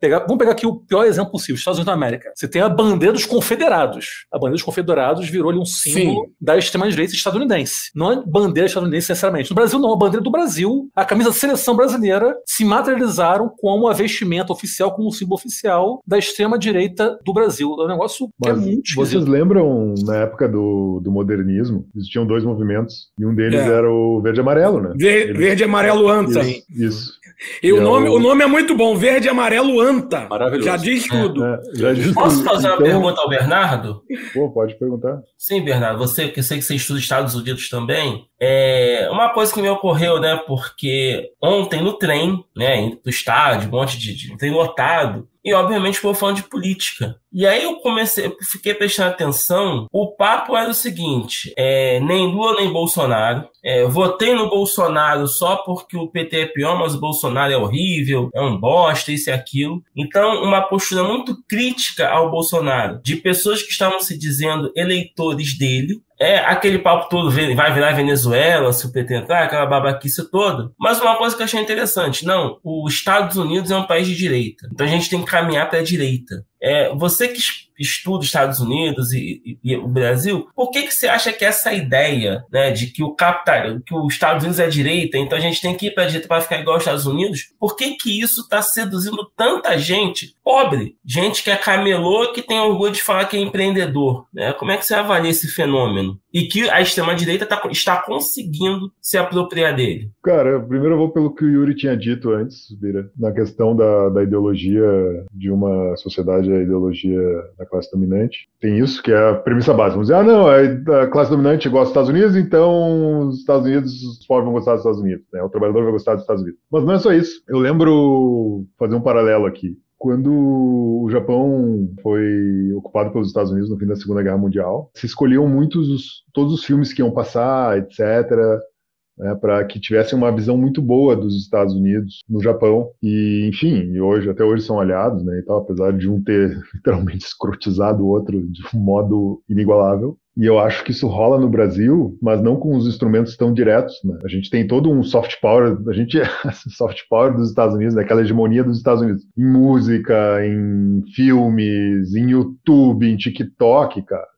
pegar, vamos pegar aqui o pior exemplo possível, Estados Unidos da América. Você tem a bandeira dos confederados. A bandeira dos confederados virou-lhe um símbolo Sim. da extrema-direita estadunidense. Não é bandeira estadunidense, sinceramente. No Brasil, não. A bandeira do Brasil, a camisa da seleção brasileira, se materializaram como a vestimenta oficial, como o símbolo oficial da extrema-direita do Brasil. É um negócio que é Mas muito Vocês lembram, na época do, do modernismo, existiam dois movimentos, e um deles é. era o verde e amarelo, né? Ver, verde e amarelo anta. Isso. isso. E o, nome, o nome é muito bom, verde e amarelo anta. Maravilhoso. Já diz tudo. É, é, já diz Posso tudo. fazer uma então... pergunta ao Bernardo? Pô, pode perguntar. Sim, Bernardo, você que sei que você estuda Estados Unidos também, é uma coisa que me ocorreu, né? Porque ontem no trem, né, do estádio, um monte de, de trem lotado, e obviamente foi falando de política. E aí eu comecei, eu fiquei prestando atenção. O papo era o seguinte: é, nem Lula nem Bolsonaro. É, votei no Bolsonaro só porque o PT é pior, mas o Bolsonaro é horrível, é um bosta, isso e aquilo. Então, uma postura muito crítica ao Bolsonaro, de pessoas que estavam se dizendo eleitores dele, é aquele papo todo, vai virar Venezuela se o PT entrar, aquela babaquice toda. Mas uma coisa que eu achei interessante, não, os Estados Unidos é um país de direita. Então a gente tem que caminhar para a direita. É, você que estuda os Estados Unidos e, e, e, o Brasil, por que, que você acha que essa ideia né, de que o capital, que os Estados Unidos é direita, então a gente tem que ir para a direita para ficar igual aos Estados Unidos? Por que, que isso está seduzindo tanta gente pobre? Gente que é camelô que tem orgulho de falar que é empreendedor. Né? Como é que você avalia esse fenômeno? E que a extrema-direita tá, está conseguindo se apropriar dele? Cara, primeiro eu vou pelo que o Yuri tinha dito antes, Bira, na questão da, da ideologia de uma sociedade, a ideologia da classe dominante. Tem isso, que é a premissa básica. Vamos dizer, ah, não, a classe dominante gosta dos Estados Unidos, então os Estados Unidos, os pobres vão gostar dos Estados Unidos, né? o trabalhador vai gostar dos Estados Unidos. Mas não é só isso. Eu lembro, fazer um paralelo aqui. Quando o Japão foi ocupado pelos Estados Unidos no fim da Segunda Guerra Mundial, se escolhiam muitos os, todos os filmes que iam passar, etc né, para que tivessem uma visão muito boa dos Estados Unidos no Japão. E, enfim, hoje, até hoje são aliados, né, e apesar de um ter literalmente escrotizado o outro de um modo inigualável. E eu acho que isso rola no Brasil, mas não com os instrumentos tão diretos. Né? A gente tem todo um soft power, a gente é soft power dos Estados Unidos, né? aquela hegemonia dos Estados Unidos, em música, em filmes, em YouTube, em TikTok, cara.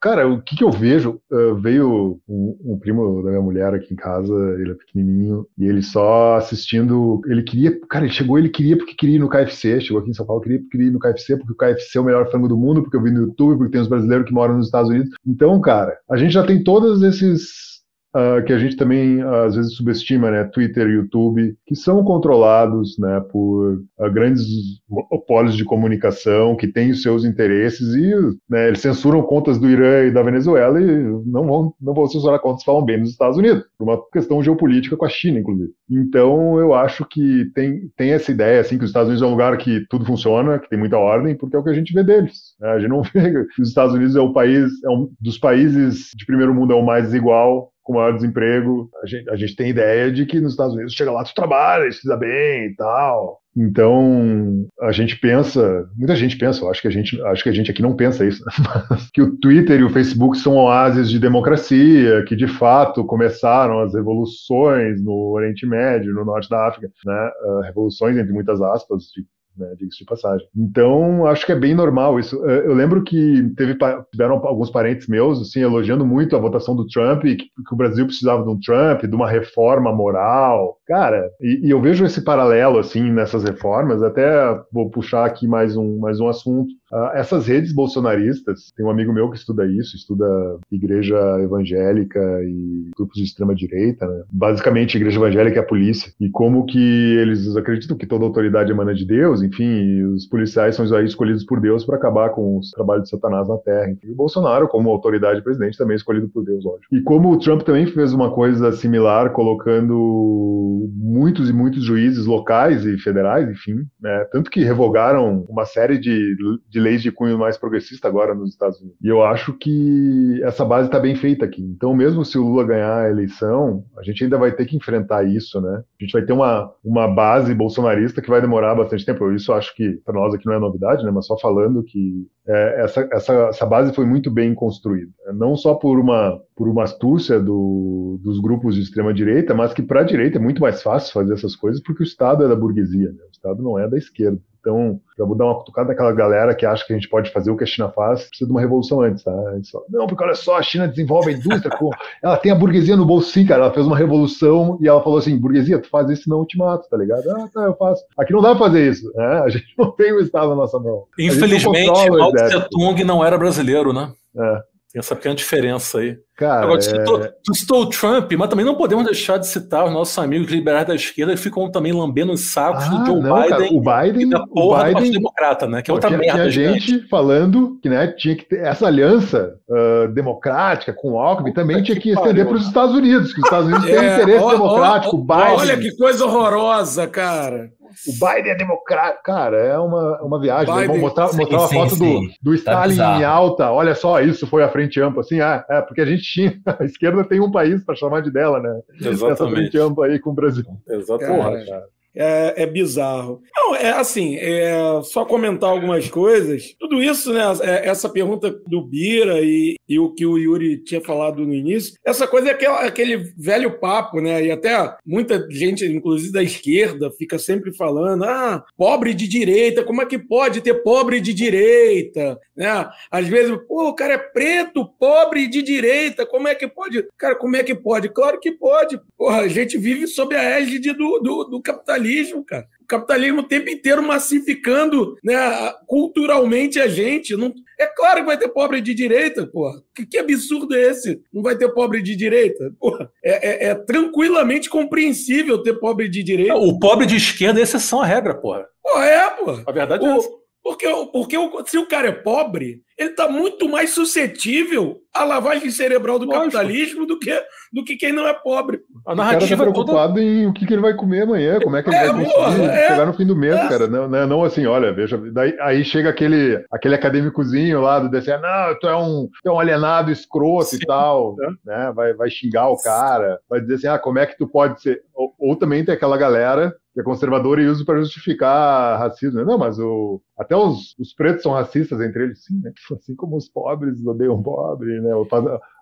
Cara, o que, que eu vejo? Uh, veio um, um, primo da minha mulher aqui em casa, ele é pequenininho, e ele só assistindo. Ele queria, cara, ele chegou, ele queria porque queria ir no KFC, chegou aqui em São Paulo, queria, queria ir no KFC, porque o KFC é o melhor frango do mundo, porque eu vi no YouTube, porque tem os brasileiros que moram nos Estados Unidos. Então, cara, a gente já tem todos esses uh, que a gente também uh, às vezes subestima, né? Twitter, YouTube, que são controlados, né, por uh, grandes monopólios de comunicação que têm os seus interesses e, né, eles censuram contas do Irã e da Venezuela e não vão não vão censurar contas que falam bem nos Estados Unidos, por uma questão geopolítica com a China, inclusive. Então, eu acho que tem tem essa ideia assim que os Estados Unidos é um lugar que tudo funciona, que tem muita ordem, porque é o que a gente vê deles. Né? A gente não vê que os Estados Unidos é o país é um dos países de primeiro mundo é o mais desigual com maior desemprego. A gente, a gente tem ideia de que nos Estados Unidos chega lá, tu trabalha, estuda bem e tal. Então, a gente pensa, muita gente pensa, eu acho que a gente, acho que a gente aqui não pensa isso, né? que o Twitter e o Facebook são oásis de democracia, que de fato começaram as revoluções no Oriente Médio, no Norte da África, né? Uh, revoluções entre muitas aspas, de né, diga-se de passagem. Então, acho que é bem normal isso. É, eu lembro que teve, tiveram alguns parentes meus, assim, elogiando muito a votação do Trump, que, que o Brasil precisava de um Trump, de uma reforma moral. Cara, e, e eu vejo esse paralelo, assim, nessas reformas, até vou puxar aqui mais um, mais um assunto. Uh, essas redes bolsonaristas, tem um amigo meu que estuda isso, estuda igreja evangélica e grupos de extrema direita, né? basicamente igreja evangélica é a polícia, e como que eles acreditam que toda autoridade emana de Deus, enfim, os policiais são escolhidos por Deus para acabar com os trabalhos de Satanás na Terra. E o Bolsonaro, como autoridade presidente, também é escolhido por Deus, lógico. E como o Trump também fez uma coisa similar, colocando muitos e muitos juízes locais e federais, enfim, né? tanto que revogaram uma série de, de de leis de cunho mais progressista agora nos Estados Unidos. E eu acho que essa base está bem feita aqui. Então, mesmo se o Lula ganhar a eleição, a gente ainda vai ter que enfrentar isso, né? A gente vai ter uma, uma base bolsonarista que vai demorar bastante tempo. Isso acho que para nós aqui não é novidade, né? Mas só falando que é, essa, essa, essa base foi muito bem construída. Não só por uma, por uma astúcia do, dos grupos de extrema direita, mas que para a direita é muito mais fácil fazer essas coisas porque o Estado é da burguesia, né? o Estado não é da esquerda. Então, já vou dar uma cutucada naquela galera que acha que a gente pode fazer o que a China faz, precisa de uma revolução antes, tá? Só, não, porque olha só, a China desenvolve a indústria, com, ela tem a burguesia no bolso sim, cara, ela fez uma revolução e ela falou assim, burguesia, tu faz isso não te mato, tá ligado? Ah, tá, eu faço. Aqui não dá pra fazer isso, né? A gente não tem o Estado na nossa mão. Infelizmente, Mao Tse Tung não era brasileiro, né? É. Tem essa pequena diferença aí. Cara, Agora, tu, é... citou, tu citou o Trump, mas também não podemos deixar de citar os nossos amigos liberais da esquerda que ficam também lambendo os sacos ah, do Joe não, Biden, cara, o Biden e da porra Biden, do Partido Democrata, né? Que é outra tinha, merda. Tinha gente falando que né, tinha que ter essa aliança uh, democrática com o Alckmin também tinha que estender para os Estados Unidos, que os Estados Unidos é, têm interesse ó, democrático. Ó, Biden. Olha que coisa horrorosa, cara. O Biden é democrático. Cara, é uma, uma viagem. Né? Vamos mostrar, sim, mostrar uma sim, foto sim. do, do tá Stalin tá em alta. Olha só, isso foi a frente ampla. Assim, é, é, porque a gente tinha. A esquerda tem um país para chamar de dela, né? Exatamente. Essa frente ampla aí com o Brasil. Exatamente. Porra, cara é, é bizarro. Não, é assim, é só comentar algumas coisas. Tudo isso, né? É, essa pergunta do Bira e, e o que o Yuri tinha falado no início, essa coisa é aquele, aquele velho papo, né? E até muita gente, inclusive da esquerda, fica sempre falando: ah, pobre de direita, como é que pode ter pobre de direita? Né? Às vezes, pô, o cara é preto, pobre de direita, como é que pode? Cara, como é que pode? Claro que pode. Porra, a gente vive sob a égide do, do, do capitalismo capitalismo, cara. O capitalismo o tempo inteiro massificando né, culturalmente a gente. Não... É claro que vai ter pobre de direita, porra. Que, que absurdo é esse? Não vai ter pobre de direita? Porra, é, é, é tranquilamente compreensível ter pobre de direita. Não, o pobre de esquerda é exceção à regra, porra. Porra, é, porra. A verdade é essa. Porque, porque se o cara é pobre, ele está muito mais suscetível à lavagem cerebral do Lógico. capitalismo do que, do que quem não é pobre. A narrativa o cara tá preocupado toda... em o que, que, ele vai comer amanhã, como é que ele é, vai conseguir é, chegar no fim do mês, é. cara. Não, não, não, assim, olha, veja, daí, aí chega aquele, aquele acadêmicozinho lá do DC, não, tu é um, tu é um alienado escroto Sim. e tal, é. né? Vai, vai xingar o cara, vai dizer assim, ah, como é que tu pode ser... Ou, ou também tem aquela galera que é conservadora e usa para justificar racismo. Não, mas o, até os, os pretos são racistas entre eles, sim, né? Assim como os pobres odeiam pobre, né?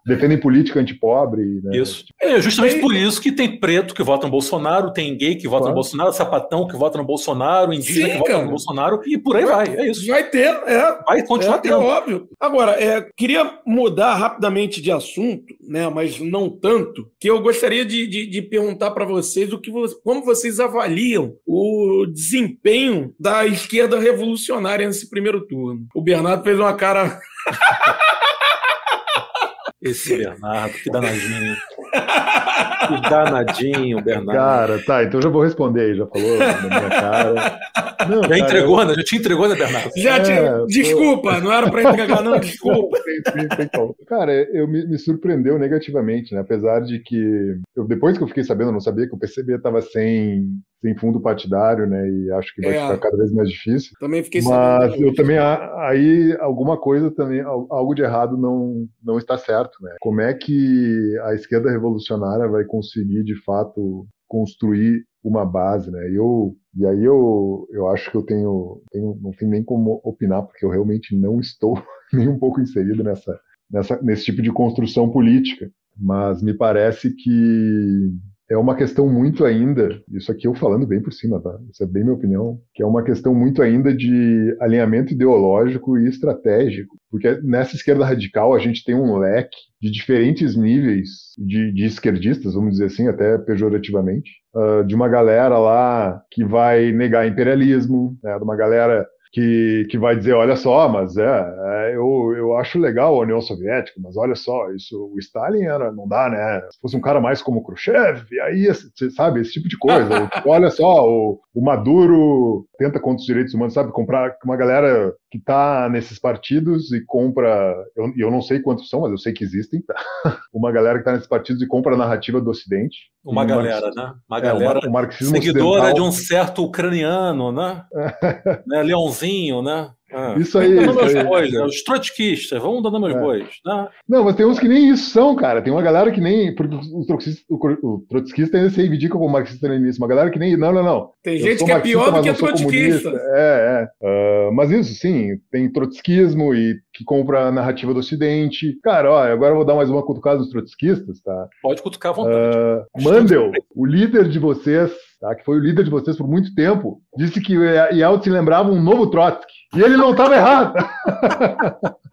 Defendem política antipobre. Né? Isso. É justamente por isso que tem preto que vota no Bolsonaro, tem gay que vota claro. no Bolsonaro, sapatão que vota no Bolsonaro, indígena Sim, que vota no Bolsonaro, e por aí vai. vai. É isso. Vai ter, é. Vai continuar é, tendo. É óbvio. Agora, é, queria mudar rapidamente de assunto, né? Mas não tanto, que eu gostaria de, de, de perguntar para vocês o que como vocês avaliam o desempenho da esquerda revolucionária nesse primeiro turno. O Bernardo fez uma cara. Esse Bernardo, que danadinho. que danadinho, Bernardo. Cara, tá, então já vou responder aí, já falou na minha cara. Não, já cara, entregou, eu... né? Já te entregou, né, Bernardo? Já te... É, desculpa, não era para entregar, não, desculpa. cara, eu me, me, surpreendeu negativamente, né? Apesar de que eu, depois que eu fiquei sabendo, eu não sabia que o PCB estava sem, sem fundo partidário, né? E acho que vai é, ficar cada vez mais difícil. Também fiquei sabendo. Mas eu também aí alguma coisa também, algo de errado não, não está certo, né? Como é que a esquerda revolucionária vai conseguir de fato construir uma base, né? Eu e aí eu, eu acho que eu tenho, tenho não tenho nem como opinar porque eu realmente não estou nem um pouco inserido nessa, nessa nesse tipo de construção política, mas me parece que é uma questão muito ainda, isso aqui eu falando bem por cima, tá? Isso é bem minha opinião, que é uma questão muito ainda de alinhamento ideológico e estratégico. Porque nessa esquerda radical a gente tem um leque de diferentes níveis de, de esquerdistas, vamos dizer assim, até pejorativamente, uh, de uma galera lá que vai negar imperialismo, né, de uma galera que, que vai dizer, olha só, mas é, é, eu, eu acho legal a União Soviética, mas olha só, isso o Stalin era, não dá, né? Se fosse um cara mais como Khrushchev, aí, sabe, esse tipo de coisa. olha só, o, o Maduro tenta contra os direitos humanos, sabe? Comprar uma galera que tá nesses partidos e compra, eu, eu não sei quantos são, mas eu sei que existem, tá? uma galera que tá nesses partidos e compra a narrativa do Ocidente. Uma galera, né? Uma galera é, o, marxismo seguidora ocidental. de um certo ucraniano, né? né? Leãozinho, né? Ah, isso aí. Dando meus bois, né? Os trotskistas, vamos dando meus é. bois. Né? Não, mas tem uns que nem isso são, cara. Tem uma galera que nem. Porque o trotskista, o, trotskista ainda se reivindica como marxista-leninista. Uma galera que nem. Não, não, não. Tem gente que é pior do que trotskista. É, é. Uh, mas isso, sim. Tem trotskismo e que compra a narrativa do Ocidente. Cara, ó, agora eu vou dar mais uma cutucada dos trotskistas, tá? Pode cutucar à vontade. Uh, Mandel, o líder de vocês tá, que foi o líder de vocês por muito tempo, disse que Yeltsin lembrava um novo Trotsky. E ele não estava errado.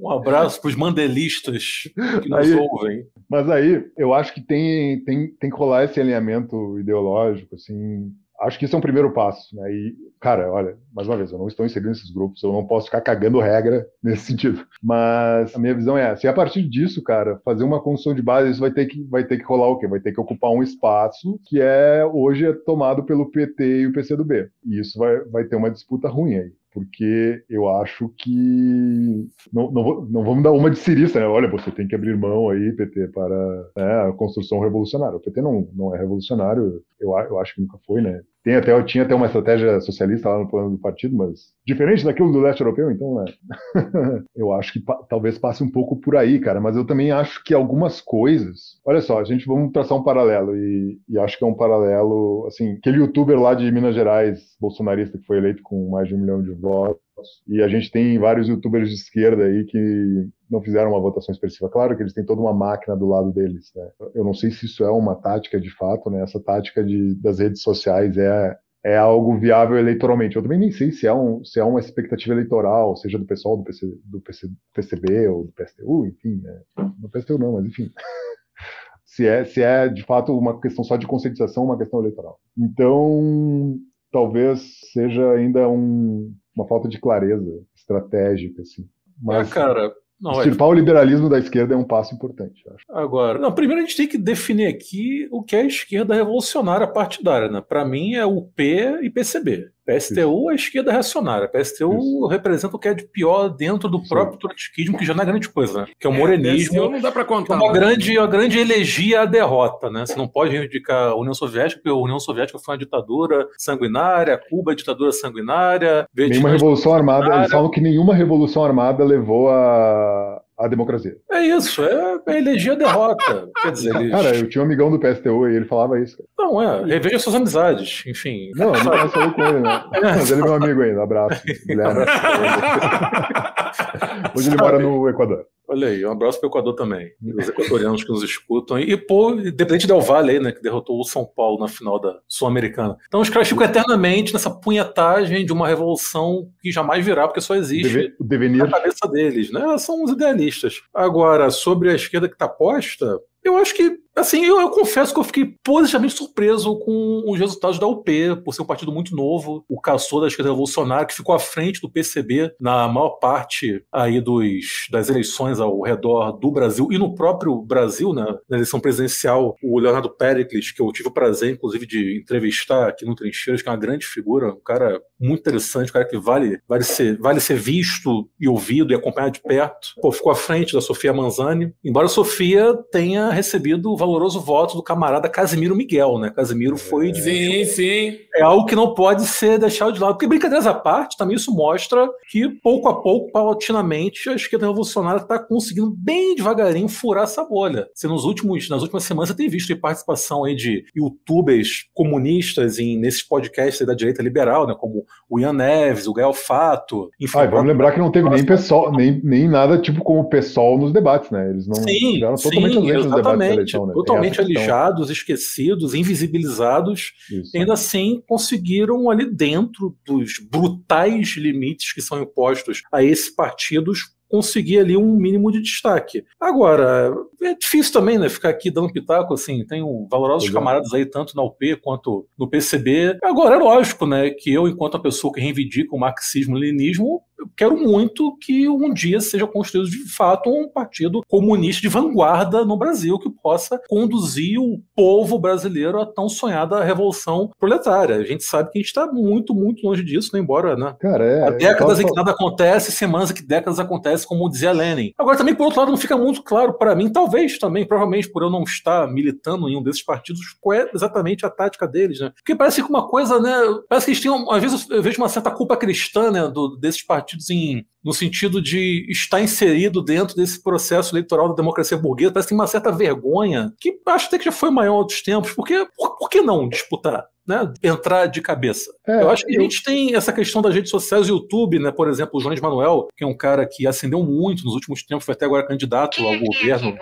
Um abraço para os mandelistas que nos aí, ouvem. Mas aí, eu acho que tem, tem, tem que rolar esse alinhamento ideológico, assim, acho que isso é um primeiro passo, né? E, cara, olha, mais uma vez, eu não estou inserido nesses grupos, eu não posso ficar cagando regra nesse sentido. Mas a minha visão é essa. E a partir disso, cara, fazer uma construção de base, isso vai ter que, vai ter que rolar o quê? Vai ter que ocupar um espaço que é hoje é tomado pelo PT e o PCdoB. E isso vai, vai ter uma disputa ruim aí porque eu acho que não, não, não, vamos dar uma de cirista, né? Olha, você tem que abrir mão aí, PT, para né, a construção revolucionária. O PT não, não é revolucionário, eu, eu acho que nunca foi, né? Tem até, tinha até uma estratégia socialista lá no plano do partido, mas diferente daquilo do leste europeu, então, né? eu acho que talvez passe um pouco por aí, cara, mas eu também acho que algumas coisas. Olha só, a gente vamos traçar um paralelo, e, e acho que é um paralelo, assim, aquele youtuber lá de Minas Gerais, bolsonarista, que foi eleito com mais de um milhão de votos, e a gente tem vários youtubers de esquerda aí que não fizeram uma votação expressiva. Claro que eles têm toda uma máquina do lado deles. Né? Eu não sei se isso é uma tática de fato, né? Essa tática de, das redes sociais é, é algo viável eleitoralmente. Eu também nem sei se é, um, se é uma expectativa eleitoral, seja do pessoal do, PC, do PC, PCB ou do PSTU, enfim. Né? No PSTU não, mas enfim. se, é, se é de fato uma questão só de conscientização, uma questão eleitoral. Então, talvez seja ainda um, uma falta de clareza estratégica, assim. Mas, é, cara, não, Extirpar é... o liberalismo da esquerda é um passo importante, acho. Agora, não, primeiro a gente tem que definir aqui o que é a esquerda revolucionária partidária. Né? Para mim é o P e PCB. PSTU é a esquerda reacionária. PSTU Isso. representa o que é de pior dentro do Sim. próprio trotskismo, que já não é grande coisa, né? Que é o é, morenismo. não dá para contar. É uma grande, uma grande elegia à derrota, né? Você não pode reivindicar a União Soviética, porque a União Soviética foi uma ditadura sanguinária, Cuba é ditadura sanguinária. Nenhuma revolução armada, eles falam que nenhuma revolução armada levou a a democracia. É isso, é, é eleger a derrota. Quer dizer, eles... Cara, eu tinha um amigão do PSTU e ele falava isso. Cara. Não, é, reveja suas amizades, enfim. Não, não falar com ele, né? Mas ele é meu amigo ainda, abraço. Guilherme. Hoje ele mora no Equador. Olha aí, um abraço para o Equador também, os equatorianos que nos escutam. E, pô, Independente Del Valle aí, né, que derrotou o São Paulo na final da Sul-Americana. Então os caras ficam eternamente nessa punhetagem de uma revolução que jamais virá, porque só existe o devenir. na cabeça deles, né? São os idealistas. Agora, sobre a esquerda que está posta, eu acho que Assim, eu, eu, confesso que eu fiquei positivamente surpreso com os resultados da UP, por ser um partido muito novo, o caçou da esquerda revolucionária, que ficou à frente do PCB na maior parte aí dos, das eleições ao redor do Brasil e no próprio Brasil, né, na eleição presidencial, o Leonardo Pericles, que eu tive o prazer, inclusive, de entrevistar aqui no Trincheiras, que é uma grande figura, um cara muito interessante, um cara que vale, vale, ser, vale ser visto e ouvido e acompanhado de perto. Pô, ficou à frente da Sofia Manzani, embora a Sofia tenha recebido o valoroso voto do camarada Casimiro Miguel, né? Casimiro foi de. Sim, sim. É algo que não pode ser deixado de lado. Porque, brincadeiras à parte, também isso mostra que, pouco a pouco, paulatinamente, a esquerda revolucionária está conseguindo, bem devagarinho, furar essa bolha. Se nos últimos, nas últimas semanas você tem visto participação aí de youtubers comunistas em, nesses podcasts da direita liberal, né? Como o Ian Neves, o Gael Fato. Enfim, ah, vamos lembrar que não teve nem pessoal, nem, nem nada tipo como o pessoal nos debates, né? Eles não sim, tiveram totalmente sim, nos debates da eleição. Né? Totalmente alijados, esquecidos, invisibilizados, Isso. ainda assim conseguiram ali dentro dos brutais limites que são impostos a esses partidos conseguir ali um mínimo de destaque. Agora, é difícil também, né, ficar aqui dando pitaco, assim, tenho valorosos camaradas aí, tanto na UP quanto no PCB. Agora, é lógico, né, que eu, enquanto a pessoa que reivindica o marxismo-leninismo, quero muito que um dia seja construído de fato um partido comunista de vanguarda no Brasil que possa conduzir o povo brasileiro à tão sonhada revolução proletária. A gente sabe que a gente está muito, muito longe disso, né? embora né? Cara, é, há décadas em que nada acontece, semanas em que décadas acontece, como dizia Lenin. Agora, também, por outro lado, não fica muito claro para mim, talvez também, provavelmente por eu não estar militando em um desses partidos, qual é exatamente a tática deles, né? Porque parece que uma coisa, né? Parece que eles têm, às vezes eu vejo uma certa culpa cristã, né, do, desses partidos partidos em, no sentido de estar inserido dentro desse processo eleitoral da democracia burguesa. Parece que tem uma certa vergonha, que acho até que já foi maior outros tempos, porque por, por que não disputar? Né, entrar de cabeça. É, eu acho que eu... a gente tem essa questão das redes sociais, o YouTube, né, por exemplo, o Jones Manuel, que é um cara que ascendeu muito nos últimos tempos, foi até agora candidato ao governo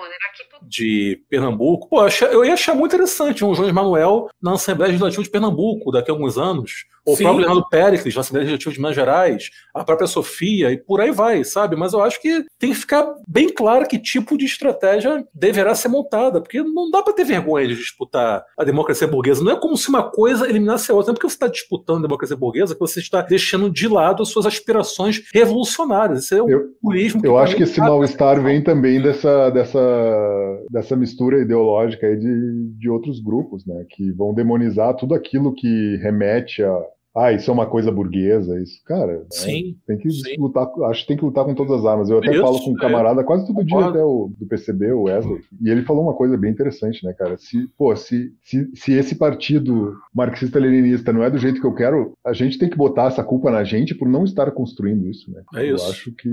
de Pernambuco. Pô, eu ia achar muito interessante um Jones Manuel na Assembleia Legislativa de Pernambuco daqui a alguns anos, o Sim. próprio Leonardo Péricles, na Assembleia Legislativa de Minas Gerais, a própria Sofia, e por aí vai, sabe? Mas eu acho que tem que ficar bem claro que tipo de estratégia deverá ser montada, porque não dá para ter vergonha de disputar a democracia burguesa. Não é como se uma coisa eliminasse a outra. Não é porque você está disputando a democracia burguesa que você está deixando de lado as suas aspirações revolucionárias. Isso é um eu, purismo. Eu acho que esse mal-estar vem também dessa, dessa, dessa mistura ideológica aí de, de outros grupos, né? Que vão demonizar tudo aquilo que remete a ah, isso é uma coisa burguesa, isso, cara. Sim. É, tem que sim. lutar, acho que tem que lutar com todas as armas. Eu até isso, falo com um camarada é, quase todo dia, até o do PCB, o Wesley, e ele falou uma coisa bem interessante, né, cara? Se, pô, se, se, se esse partido marxista-leninista não é do jeito que eu quero, a gente tem que botar essa culpa na gente por não estar construindo isso, né? É isso. Eu acho que.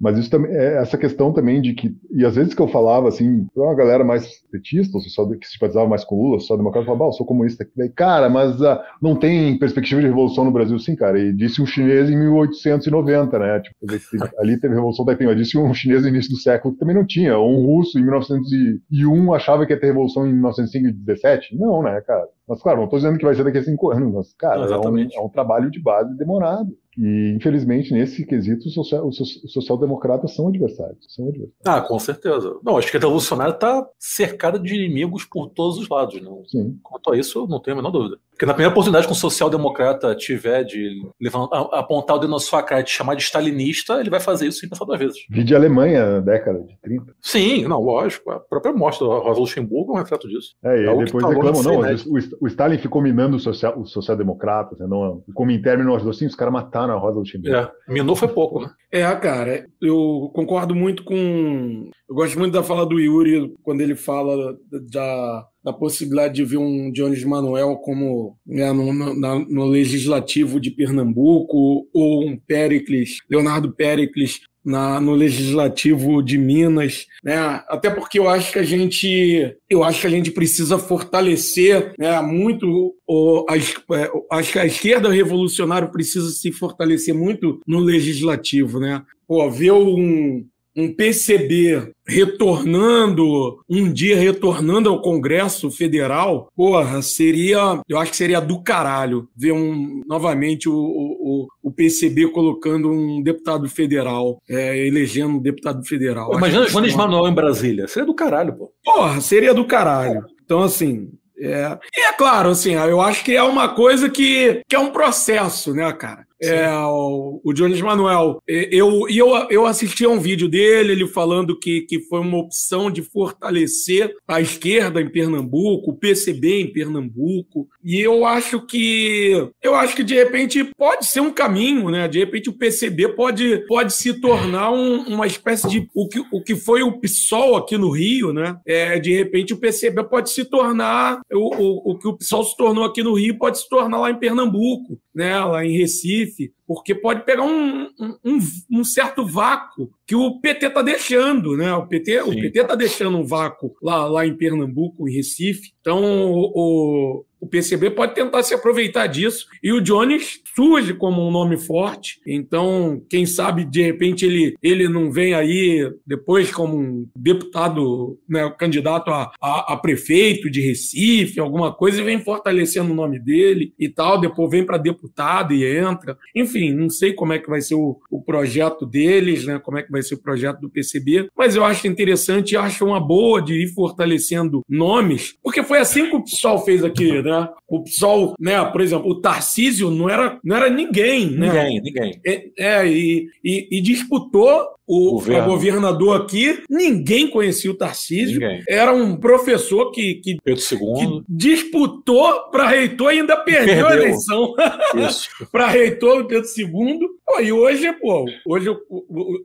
Mas isso também é essa questão também de que. E às vezes que eu falava, assim, pra uma galera mais petista, social, que simpatizava mais com Lula, social-democrata, falava, ah, eu sou comunista. Cara, mas uh, não tem perspectiva revolução no Brasil, sim, cara. E disse um chinês em 1890, né? Tipo, ali teve a Revolução Taiping, mas disse um chinês no início do século que também não tinha. Ou um russo em 1901 achava que ia ter revolução em 1917. Não, né, cara? Mas, claro, não estou dizendo que vai ser daqui a cinco anos, mas, cara, é um, é um, trabalho de base demorado. E, infelizmente, nesse quesito, os social, social-democratas são adversários, são adversários. Ah, com certeza. Não, a esquerda revolucionária está cercada de inimigos por todos os lados. Não. Sim. Quanto a isso, eu não tenho a menor dúvida. Porque na primeira oportunidade que um social-democrata tiver de levantar, apontar o dedo na sua cara e te chamar de stalinista, ele vai fazer isso sem pensar duas vezes. Vi de Alemanha, década de 30. Sim, não, lógico. A própria mostra da Rosa Luxemburgo é um refleto disso. É, e é depois reclamam, não, o, o Stalin ficou minando os social, social-democratas, né? Não, o Comintern não ajudou, sim, os caras mataram a Rosa Luxemburgo. É, minou foi pouco, né? É, cara, eu concordo muito com. Eu gosto muito da fala do Yuri quando ele fala da, da possibilidade de ver um Jones Manuel como né, no, no, no, legislativo de Pernambuco ou um Pericles, Leonardo Pericles na, no legislativo de Minas, né? Até porque eu acho que a gente, eu acho que a gente precisa fortalecer, né, muito o, a, é, acho que a esquerda revolucionária precisa se fortalecer muito no legislativo, né? Pô, ver um, um PCB retornando, um dia retornando ao Congresso Federal, porra, seria, eu acho que seria do caralho ver um, novamente o, o, o PCB colocando um deputado federal, é, elegendo um deputado federal. Imagina Jones Manuel em Brasília, seria do caralho, pô. Porra, seria do caralho. Então, assim, é. E é claro, assim, eu acho que é uma coisa que, que é um processo, né, cara? É, o, o Jones Manuel. Eu, eu, eu assisti a um vídeo dele, ele falando que, que foi uma opção de fortalecer a esquerda em Pernambuco, o PCB em Pernambuco. E eu acho que eu acho que de repente pode ser um caminho, né? De repente o PCB pode, pode se tornar um, uma espécie de o que, o que foi o PSOL aqui no Rio, né? É, de repente o PCB pode se tornar o, o, o que o PSOL se tornou aqui no Rio pode se tornar lá em Pernambuco, né? Lá em Recife Recife, porque pode pegar um, um, um certo vácuo que o PT está deixando, né? O PT o PT está deixando um vácuo lá, lá em Pernambuco, em Recife. Então, o, o PCB pode tentar se aproveitar disso. E o Jones surge como um nome forte. Então, quem sabe, de repente, ele, ele não vem aí depois como um deputado, né, candidato a, a, a prefeito de Recife, alguma coisa, e vem fortalecendo o nome dele e tal. Depois vem para deputado e entra. Enfim, não sei como é que vai ser o, o projeto deles, né, como é que vai ser o projeto do PCB, mas eu acho interessante e acho uma boa de ir fortalecendo nomes, porque foi assim que o PSOL fez aqui, né? O PSOL, né, por exemplo, o Tarcísio não era, não era ninguém, né? Ninguém, ninguém. É, é e, e, e, disputou o Governo. governador aqui, ninguém conhecia o Tarcísio. Ninguém. Era um professor que, que, que disputou para reitor e ainda perdeu, perdeu. a eleição. para reitor Pedro II. Pô, e hoje, pô, hoje eu,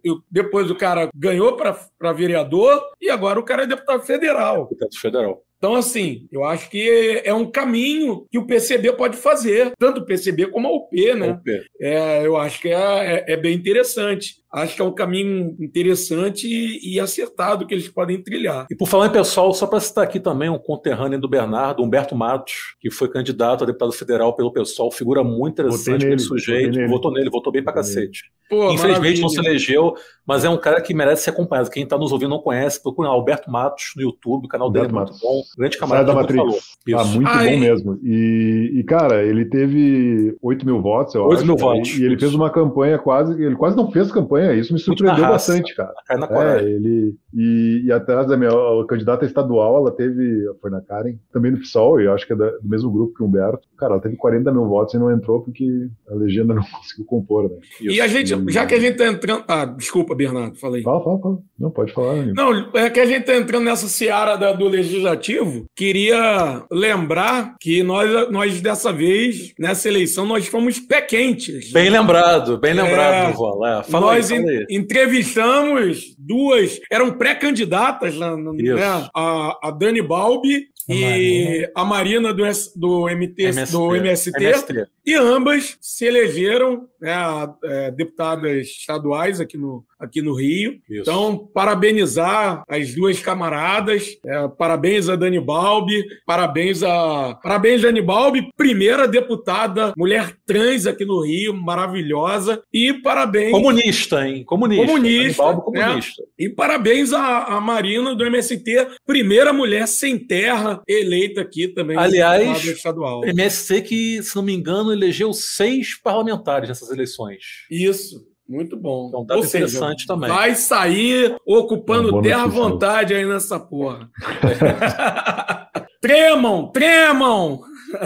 eu, depois o cara ganhou para vereador e agora o cara é deputado federal. Deputado federal. Então, assim, eu acho que é um caminho que o PCB pode fazer, tanto o PCB como a UP, né? UP. É, eu acho que é, é, é bem interessante acho que é um caminho interessante e, acertado que eles podem trilhar. E por falar em pessoal, só para citar aqui também um conterrâneo do Bernardo, Humberto Matos, que foi candidato a deputado federal pelo pessoal, figura muito interessante nele, sujeito, votou nele, votou bem pra cacete. Pô, Infelizmente maravilha. não se elegeu, mas é um cara que merece ser acompanhado. Quem está nos ouvindo não conhece, procura Alberto Matos no YouTube, o canal dele é muito bom. Grande camarada da Matrix. Falou. Ah, muito Ai. bom mesmo. E, e, cara, ele teve 8 mil votos, eu 8 acho. mil votos. E ele fez uma campanha quase. Ele quase não fez campanha. Isso me surpreendeu bastante, cara. É, ele e, e, atrás da minha a candidata estadual, ela teve, foi na Karen, também no PSOL, e eu acho que é da, do mesmo grupo que o Humberto. Cara, ela teve 40 mil votos e não entrou porque a legenda não conseguiu compor, né? E, e a gente, já que a gente tá entrando. Ah, desculpa, Bernardo, falei. Fala, fala, fala. Não, pode falar. Amigo. Não, é que a gente tá entrando nessa seara da, do legislativo. Queria lembrar que nós, nós, dessa vez, nessa eleição, nós fomos pé quentes. Bem lembrado, bem lembrado, é, Duval. É, fala nós aí, fala aí. entrevistamos duas, eram pré-candidatas, né, né, a, a Dani Balbi e a Marina do, do, MT, MST, do MST, MST, e ambas se elegeram né, é, deputadas estaduais aqui no, aqui no Rio. Isso. Então, parabenizar as duas camaradas, é, parabéns a Dani Balbi, parabéns a parabéns Dani Balbi, primeira deputada mulher trans aqui no Rio, maravilhosa, e parabéns comunista, hein? Comunista. Comunista. Balbi, comunista. Né? E parabéns a, a Marina do MST, primeira mulher sem terra eleita aqui também. Aliás, estadual. MST que, se não me engano, elegeu seis parlamentares nessas eleições. Isso. Muito bom. Então tá interessante também. Vai sair ocupando terra à vontade aí nessa porra. tremam, tremam!